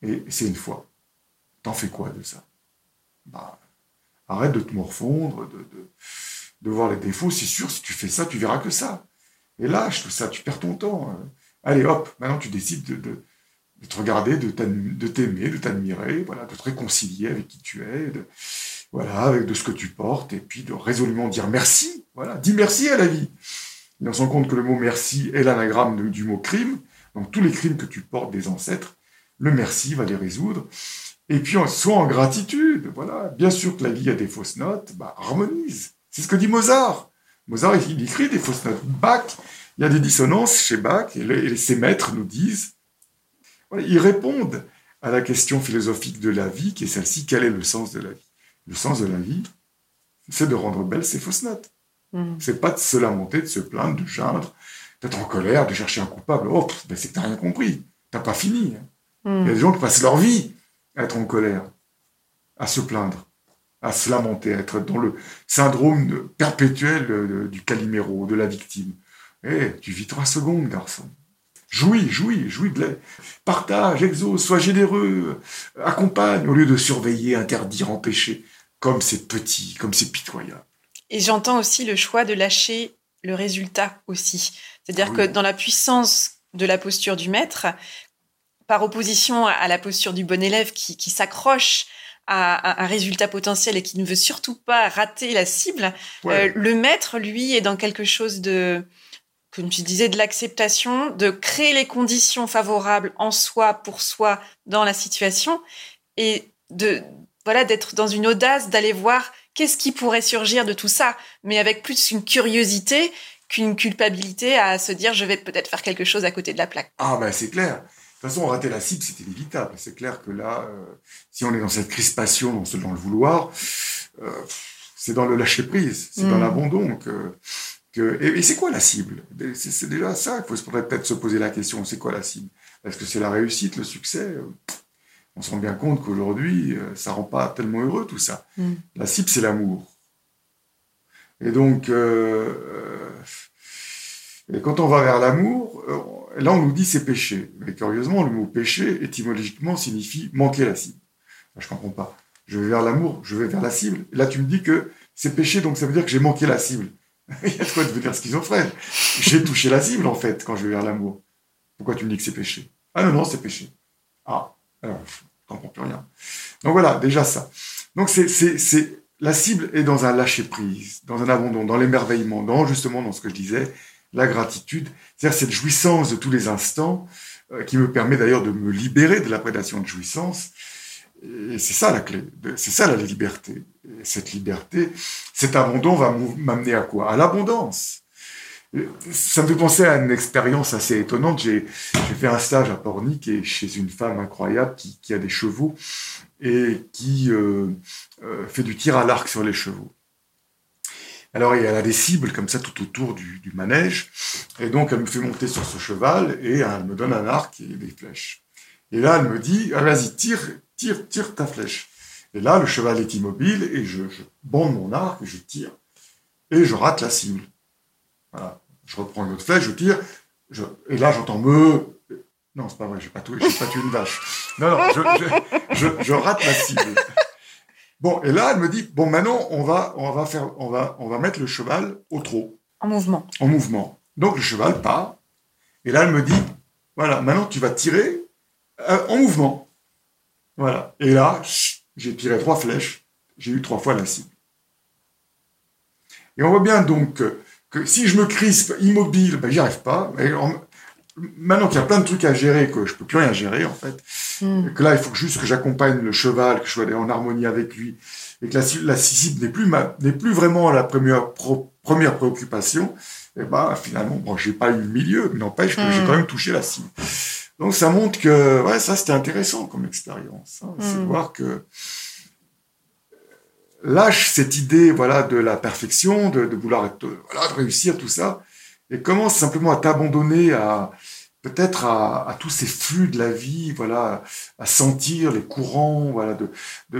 et c'est une fois. T'en fais quoi de ça? Bah, Arrête de te morfondre, de, de, de voir les défauts. C'est sûr, si tu fais ça, tu verras que ça. Et lâche tout ça, tu perds ton temps. Hein. Allez, hop, maintenant tu décides de, te regarder, de t'aimer, de t'admirer, voilà, de te réconcilier avec qui tu es, de, voilà, avec de ce que tu portes, et puis de résolument dire merci. Voilà, dis merci à la vie. Et on se rend compte que le mot merci est l'anagramme du mot crime. Donc tous les crimes que tu portes des ancêtres, le merci va les résoudre. Et puis, soit en gratitude, voilà. Bien sûr que la vie a des fausses notes, bah, harmonise. C'est ce que dit Mozart. Mozart, il écrit des fausses notes. Bach, il y a des dissonances chez Bach, et, ses maîtres nous disent, ils répondent à la question philosophique de la vie, qui est celle-ci, quel est le sens de la vie? Le sens de la vie, c'est de rendre belles ces fausses notes. Mm. C'est pas de se lamenter, de se plaindre, de geindre, d'être en colère, de chercher un coupable. Oh, ben c'est que t'as rien compris. T'as pas fini. Hein. Mm. Il y a des gens qui passent leur vie être en colère, à se plaindre, à se lamenter, à être dans le syndrome perpétuel du caliméro, de la victime. Eh, tu vis trois secondes, garçon. Jouis, jouis, jouis de la... Partage, exauce, sois généreux, accompagne, au lieu de surveiller, interdire, empêcher, comme c'est petit, comme c'est pitoyable. Et j'entends aussi le choix de lâcher le résultat aussi. C'est-à-dire que dans la puissance de la posture du maître, par opposition à la posture du bon élève qui, s'accroche à, un résultat potentiel et qui ne veut surtout pas rater la cible, euh, le maître, lui, est dans quelque chose de, comme tu disais, de l'acceptation, de créer les conditions favorables en soi, pour soi, dans la situation, et de voilà d'être dans une audace, d'aller voir qu'est-ce qui pourrait surgir de tout ça, mais avec plus une curiosité qu'une culpabilité à se dire je vais peut-être faire quelque chose à côté de la plaque. Ah ben c'est clair. De toute façon, rater la cible, c'est inévitable. C'est clair que là, euh, si on est dans cette crispation, dans, ce, dans le vouloir, euh, c'est dans le lâcher prise, c'est dans mm. l'abandon que. que et, c'est quoi la cible? C'est déjà ça qu'il faut peut-être se poser la question. C'est quoi la cible? Est-ce que c'est la réussite, le succès? On se rend bien compte qu'aujourd'hui, euh, ça rend pas tellement heureux tout ça. Mm. La cible, c'est l'amour. Et donc, euh, et quand on va vers l'amour, là, on nous dit c'est péché. Mais curieusement, le mot péché, étymologiquement, signifie manquer la cible. Je je comprends pas. Je vais vers l'amour, je vais vers la cible. Là, tu me dis que c'est péché, donc ça veut dire que j'ai manqué la cible. (laughs) Il y a quoi de dire schizophrène J'ai touché la cible, en fait, quand je vais vers l'amour. Pourquoi tu me dis que c'est péché? Ah non, non, c'est péché. Ah, alors, je comprends plus rien. Donc voilà, déjà ça. Donc c'est, c'est, la cible est dans un lâcher prise, dans un abandon, dans l'émerveillement, dans justement dans ce que je disais, la gratitude, c'est-à-dire cette jouissance de tous les instants euh, qui me permet d'ailleurs de me libérer de la prédation de jouissance. Et c'est ça la clé, c'est ça la liberté. Et cette liberté, cet abandon va m'amener à quoi? À l'abondance. Ça me fait penser à une expérience assez étonnante. J'ai fait un stage à Pornic et chez une femme incroyable qui, qui a des chevaux et qui euh, euh, fait du tir à l'arc sur les chevaux. Alors, elle a des cibles comme ça tout autour du, du, manège. Et donc, elle me fait monter sur ce cheval et elle me donne un arc et des flèches. Et là, elle me dit, ah, vas-y, tire, tire, tire ta flèche. Et là, le cheval est immobile et je, je bande mon arc et je tire. Et je rate la cible. Voilà je reprends une autre flèche, je tire, et là j'entends me. Non, c'est pas vrai, j'ai pas tué, pas tué une vache. Non, non, je, rate ma cible. Bon, et là, elle me dit, bon, maintenant, on va, on va faire, on va, on va mettre le cheval au trot. En mouvement. En mouvement. Donc le cheval part, et là, elle me dit, voilà, maintenant tu vas tirer euh, en mouvement. Voilà. Et là, j'ai tiré trois flèches, j'ai eu trois fois la cible. Et on voit bien donc que si je me crispe immobile, ben, j'y arrive pas. Maintenant qu'il y a plein de trucs à gérer, que je peux plus rien gérer, en fait, hmm. que là, il faut juste que j'accompagne le cheval, que je sois en harmonie avec lui, et que la, la cible n'est plus, n'est plus vraiment la première, première préoccupation, et ben, finalement, bon, j'ai pas eu le milieu, mais n'empêche que j'ai hmm. quand même touché la cible. Donc, ça montre que, ouais, ça, c'était intéressant comme expérience. Hein. C'est de hmm. voir que, lâche cette idée voilà de la perfection, de, vouloir être, voilà, de réussir tout ça, et commence simplement à t'abandonner à peut-être à, tous ces flux de la vie, voilà, à sentir les courants, voilà, de,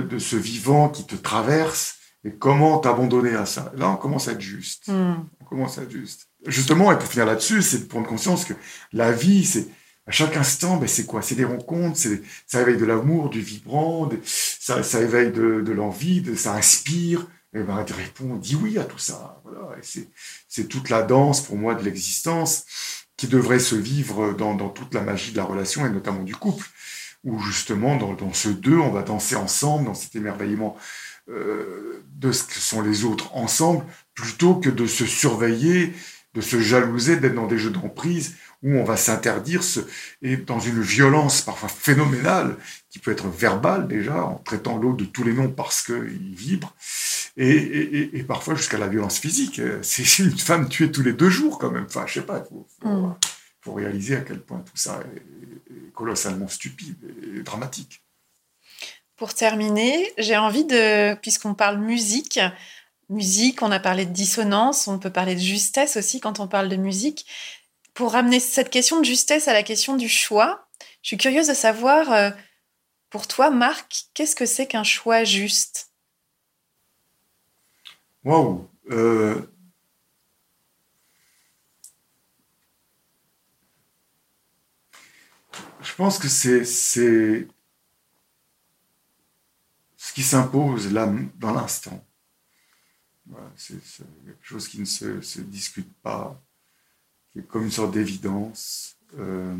de, ce vivant qui te traverse, et comment t'abandonner à ça? Là, on commence à être juste. Hmm. On commence à être juste. Justement, et pour finir là-dessus, c'est de prendre conscience que la vie, c'est à chaque instant, ben c'est quoi? C'est des rencontres, c'est ça éveille de l'amour, du vibrant, ça, ça éveille de, de l'envie, ça inspire. Et ben, tu réponds, dis oui à tout ça. Voilà. C'est toute la danse pour moi de l'existence qui devrait se vivre dans, dans, toute la magie de la relation et notamment du couple, où justement dans, dans ce deux, on va danser ensemble, dans cet émerveillement euh, de ce que sont les autres ensemble, plutôt que de se surveiller, de se jalouser, d'être dans des jeux d'emprise où on va s'interdire ce, et dans une violence parfois phénoménale, qui peut être verbale déjà, en traitant l'autre de tous les noms parce qu'il vibre, et, et, parfois jusqu'à la violence physique. C'est (laughs) une femme tuée tous les deux jours quand même. Enfin, je sais pas, il faut, mm. réaliser à quel point tout ça est colossalement stupide et dramatique. Pour terminer, j'ai envie de, puisqu'on parle musique, musique, on a parlé de dissonance, on peut parler de justesse aussi quand on parle de musique. Pour ramener cette question de justesse à la question du choix, je suis curieuse de savoir, euh, pour toi, Marc, qu'est-ce que c'est qu'un choix juste? Waouh euh, Je pense que c'est ce qui s'impose là, dans l'instant. c'est quelque chose qui ne se discute pas qui est comme une sorte d'évidence. Euh,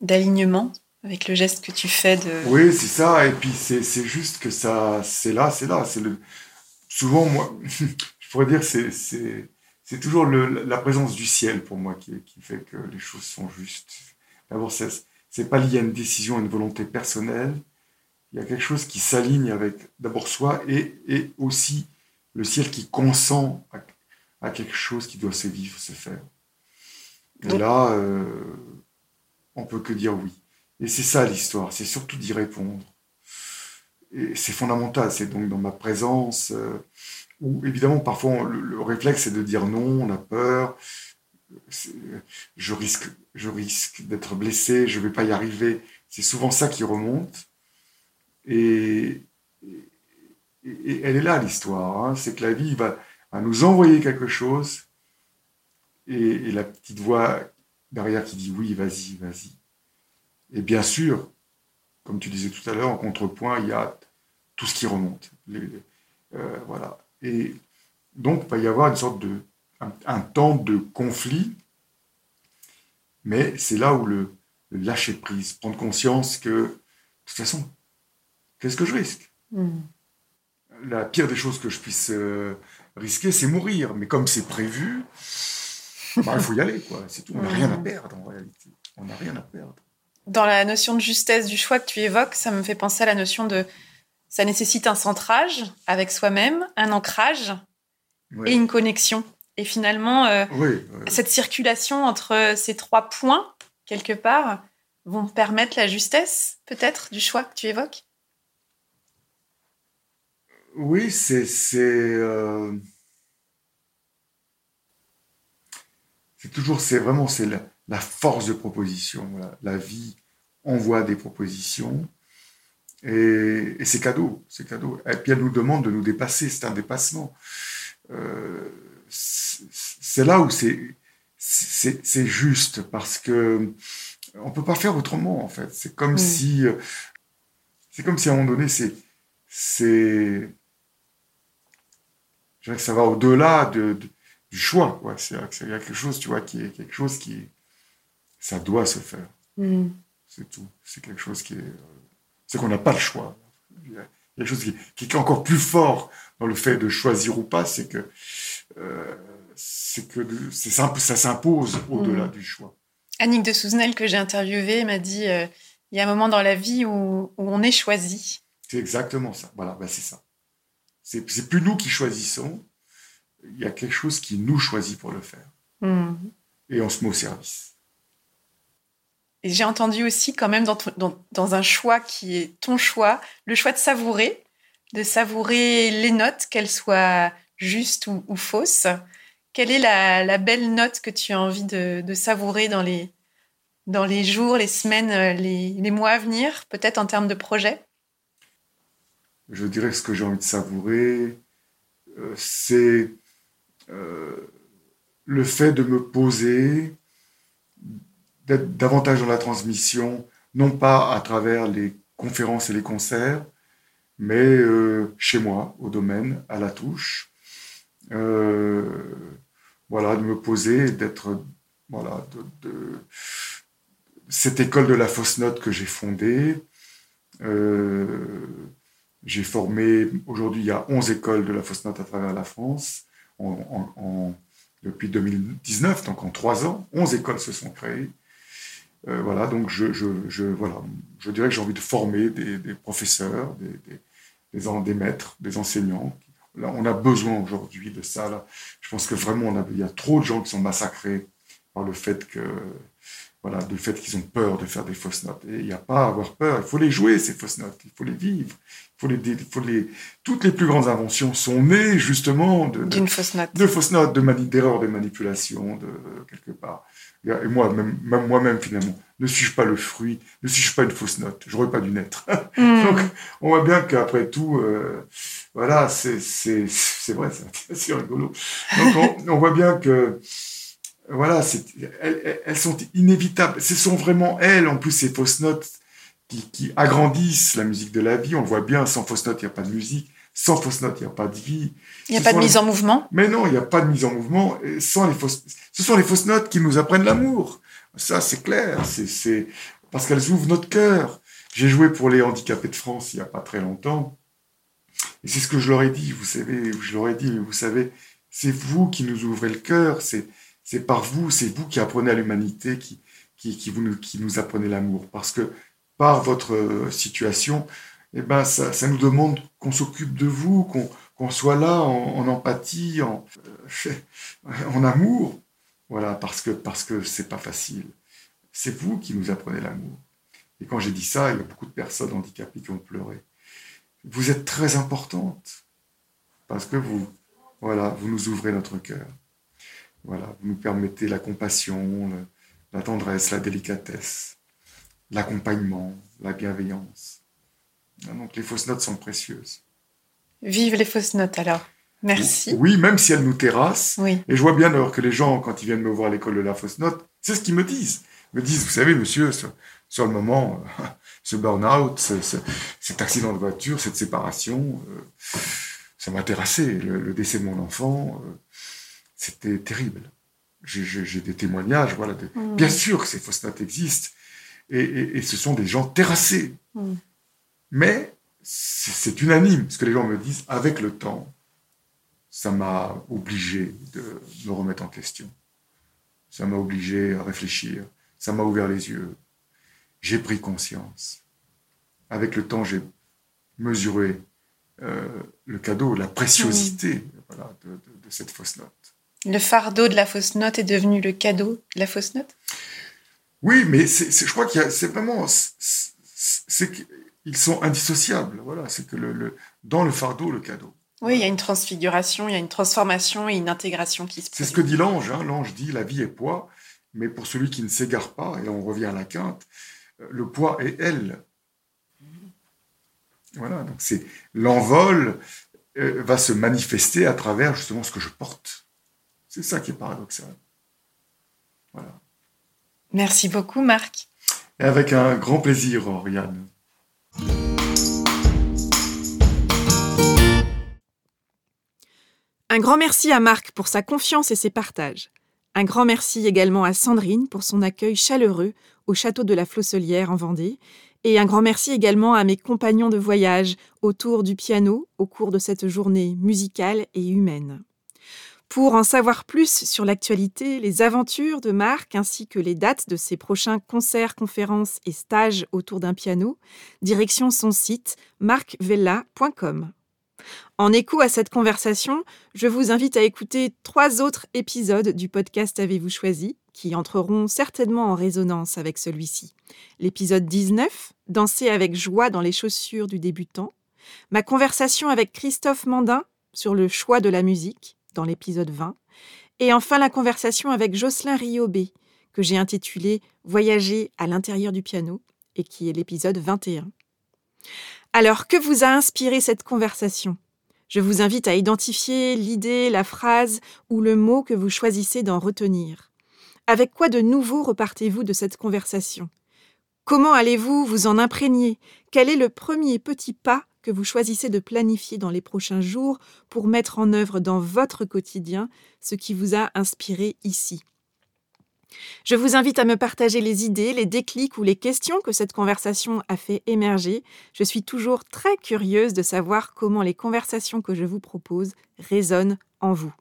D'alignement avec le geste que tu fais de. Oui, c'est ça. Et puis c'est juste que ça, c'est là, c'est là. C'est le. Souvent, moi, (laughs) je pourrais dire, c'est c'est toujours le, la présence du ciel pour moi qui, qui, fait que les choses sont justes. D'abord, c'est pas lié à une décision, à une volonté personnelle. Il y a quelque chose qui s'aligne avec d'abord soi et, et aussi le ciel qui consent à, à quelque chose qui doit se vivre, se faire. Et là, euh, on peut que dire oui. Et c'est ça l'histoire, c'est surtout d'y répondre. Et c'est fondamental, c'est donc dans ma présence, euh, où évidemment parfois le, réflexe c'est de dire non, on a peur, je risque, je risque d'être blessé, je ne vais pas y arriver. C'est souvent ça qui remonte. Et, et, elle est là l'histoire, hein. c'est que la vie va, nous envoyer quelque chose et, la petite voix derrière qui dit oui, vas-y, vas-y. Et bien sûr, comme tu disais tout à l'heure, en contrepoint, il y a tout ce qui remonte. Euh, voilà. Et donc, il va y avoir une sorte de un, temps de conflit, mais c'est là où le, lâcher prise, prendre conscience que, de toute façon, qu'est-ce que je risque? Hmm. La pire des choses que je puisse euh, risquer, c'est mourir. Mais comme c'est prévu, bah, il faut y aller, quoi. C'est tout. On n'a rien à perdre, en réalité. On n'a rien à perdre. Dans la notion de justesse du choix que tu évoques, ça me fait penser à la notion de... Ça nécessite un centrage avec soi-même, un ancrage et une connexion. Et finalement, euh, cette circulation entre ces trois points, quelque part, vont permettre la justesse, peut-être, du choix que tu évoques? Oui, c'est c'est euh, toujours c'est vraiment c'est la, force de proposition. La vie envoie des propositions et, c'est cadeau, c'est cadeau. Et puis elle nous demande de nous dépasser, c'est un dépassement. Euh, c'est là où c'est juste parce que on peut pas faire autrement en fait. C'est comme si c'est comme si à un moment donné c'est c'est je dirais que ça va au-delà de, du choix. Quoi. C'est, il y a quelque chose, tu vois, qui est quelque chose qui. Ça doit se faire. Mm. C'est tout. C'est quelque chose qui est. Euh, c'est qu'on n'a pas le choix. Il y a quelque chose qui, est encore plus fort dans le fait de choisir ou pas, c'est que. Euh, c'est que ça, s'impose au-delà mm. du choix. Annick de Souzenel, que j'ai interviewée, m'a dit euh, il y a un moment dans la vie où, où on est choisi. C'est exactement ça. Voilà, ben c'est ça. C'est plus nous qui choisissons, il y a quelque chose qui nous choisit pour le faire. Hmm. Et on se met au service. Et j'ai entendu aussi quand même dans, un choix qui est ton choix, le choix de savourer, de savourer les notes, qu'elles soient justes ou, fausses. Quelle est la, belle note que tu as envie de, savourer dans les, dans les jours, les semaines, les, les mois à venir, peut-être en termes de projet? Je dirais que ce que j'ai envie de savourer, euh, c'est euh, le fait de me poser, d'être davantage dans la transmission, non pas à travers les conférences et les concerts, mais euh, chez moi, au domaine, à la touche. voilà, de me poser, d'être, voilà, de, cette école de la fausse note que j'ai fondée. J'ai formé, aujourd'hui, il y a 11 écoles de la fausse note à travers la France, depuis 2019, donc en trois ans, 11 écoles se sont créées. Euh, voilà, donc je, je, voilà, je dirais que j'ai envie de former des, professeurs, des, des, des, maîtres, des enseignants. Là, on a besoin aujourd'hui de ça. Là. Je pense que vraiment, on a, il y a trop de gens qui sont massacrés par le fait que voilà, fait qu'ils ont peur de faire des fausses notes. Et il n'y a pas à avoir peur, il faut les jouer, ces fausses notes, il faut les vivre. Il faut les, il faut les... Toutes les plus grandes inventions sont nées justement de, d'une fausse note. De fausses notes, de d'erreurs de manipulation, de quelque part. Et moi, même, moi-même finalement, ne suis-je pas le fruit, ne suis-je pas une fausse note? J'aurais pas dû naître. (laughs) Hmm. Donc, on voit bien qu'après tout, euh, voilà, c'est, c'est, c'est vrai, c'est rigolo. Donc, on, (laughs) on voit bien que voilà, elles, elles, sont inévitables. Ce sont vraiment elles, en plus, ces fausses notes qui, agrandissent la musique de la vie. On le voit bien, sans fausses notes, il n'y a pas de musique. Sans fausses notes, il n'y a pas de vie. Il n'y a pas de mise en mouvement? Mais non, il n'y a pas de mise en mouvement. sans les fausses... Ce sont les fausses notes qui nous apprennent l'amour. Ça, c'est clair. C'est parce qu'elles ouvrent notre cœur. J'ai joué pour les handicapés de France il n'y a pas très longtemps. Et c'est ce que je leur ai dit, vous savez, je leur ai dit, mais vous savez, c'est vous qui nous ouvrez le cœur, c'est c'est par vous, c'est vous qui apprenez à l'humanité, qui, qui, qui, vous, qui nous apprenez l'amour. Parce que par votre euh, situation, eh ben, ça, nous demande qu'on s'occupe de vous, qu'on soit là en, empathie, en, euh, (laughs) en amour. Voilà, parce que parce que c'est pas facile. C'est vous qui nous apprenez l'amour. Et quand j'ai dit ça, il y a beaucoup de personnes handicapées qui ont pleuré. Vous êtes très importante parce que vous, voilà, vous nous ouvrez notre cœur. Voilà, vous nous permettez la compassion, la tendresse, la délicatesse, l'accompagnement, la bienveillance. Ah, donc les fausses notes sont précieuses. Vive les fausses notes alors. Merci. Oui, même si elles nous terrassent. Oui. Et je vois bien d'ailleurs que les gens, quand ils viennent me voir à l'école de la fausse note, c'est ce qu'ils me disent. Ils me disent, vous savez, monsieur, sur, le moment, ce burn-out, cet accident de voiture, cette séparation, euh, ça m'a terrassé. Le, décès de mon enfant, euh, c'était terrible. J'ai des témoignages, voilà. Mm. Bien sûr que ces fausses notes existent, et, ce sont des gens terrassés. Mm. Mais c'est unanime, ce que les gens me disent, avec le temps, ça m'a obligé de me remettre en question. Ça m'a obligé à réfléchir. Ça m'a ouvert les yeux. J'ai pris conscience. Avec le temps, j'ai mesuré euh, le cadeau, la préciosité de, cette fausse note. Le fardeau de la fausse note est devenu le cadeau de la fausse note? Oui, mais je crois qu'il c'est vraiment. C'est qu'ils sont indissociables. Voilà, c'est que le, dans le fardeau, le cadeau. Oui, il y a une transfiguration, il y a une transformation et une intégration qui se C'est ce que dit l'ange. Hein. L'ange dit la vie est poids, mais pour celui qui ne s'égare pas, et on revient à la quinte, le poids est elle. Voilà, donc c'est l'envol euh, va se manifester à travers justement ce que je porte. C'est ça qui est paradoxal. Voilà. Merci beaucoup, Marc. Et avec un grand plaisir, Oriane. Un grand merci à Marc pour sa confiance et ses partages. Un grand merci également à Sandrine pour son accueil chaleureux au château de la Flosselière en Vendée. Et un grand merci également à mes compagnons de voyage autour du piano au cours de cette journée musicale et humaine. Pour en savoir plus sur l'actualité, les aventures de Marc ainsi que les dates de ses prochains concerts, conférences et stages autour d'un piano, direction son site marcvella.com. En écho à cette conversation, je vous invite à écouter trois autres épisodes du podcast Avez-vous choisi, qui entreront certainement en résonance avec celui-ci. L'épisode 19, Danser avec joie dans les chaussures du débutant, ma conversation avec Christophe Mandin sur le choix de la musique, l'épisode 20, et enfin la conversation avec Jocelyn Riobé, que j'ai intitulé Voyager à l'intérieur du piano, et qui est l'épisode 21. Alors, que vous a inspiré cette conversation? Je vous invite à identifier l'idée, la phrase ou le mot que vous choisissez d'en retenir. Avec quoi de nouveau repartez-vous de cette conversation? Comment allez-vous vous en imprégner? Quel est le premier petit pas que vous choisissez de planifier dans les prochains jours pour mettre en œuvre dans votre quotidien ce qui vous a inspiré ici. Je vous invite à me partager les idées, les déclics ou les questions que cette conversation a fait émerger. Je suis toujours très curieuse de savoir comment les conversations que je vous propose résonnent en vous.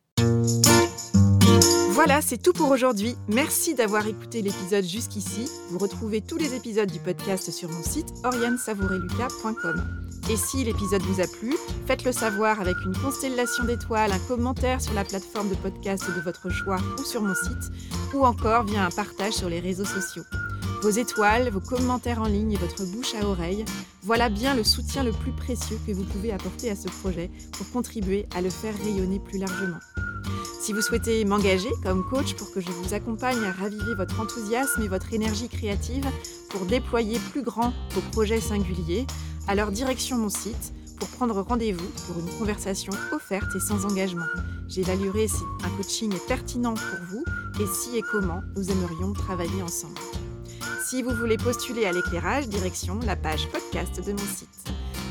Voilà, c'est tout pour aujourd'hui. Merci d'avoir écouté l'épisode jusqu'ici. Vous retrouvez tous les épisodes du podcast sur mon site oriansavoureluca.com. Et si l'épisode vous a plu, faites-le savoir avec une constellation d'étoiles, un commentaire sur la plateforme de podcast de votre choix ou sur mon site, ou encore via un partage sur les réseaux sociaux. Vos étoiles, vos commentaires en ligne et votre bouche à oreille, voilà bien le soutien le plus précieux que vous pouvez apporter à ce projet pour contribuer à le faire rayonner plus largement. Si vous souhaitez m'engager comme coach pour que je vous accompagne à raviver votre enthousiasme et votre énergie créative pour déployer plus grand vos projets singuliers, alors direction mon site pour prendre rendez-vous pour une conversation offerte et sans engagement. J'évaluerai si un coaching est pertinent pour vous et si et comment nous aimerions travailler ensemble. Si vous voulez postuler à l'éclairage, direction la page podcast de mon site.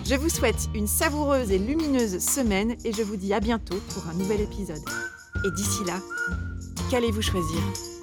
Je vous souhaite une savoureuse et lumineuse semaine et je vous dis à bientôt pour un nouvel épisode. Et d'ici là, qu'allez-vous choisir?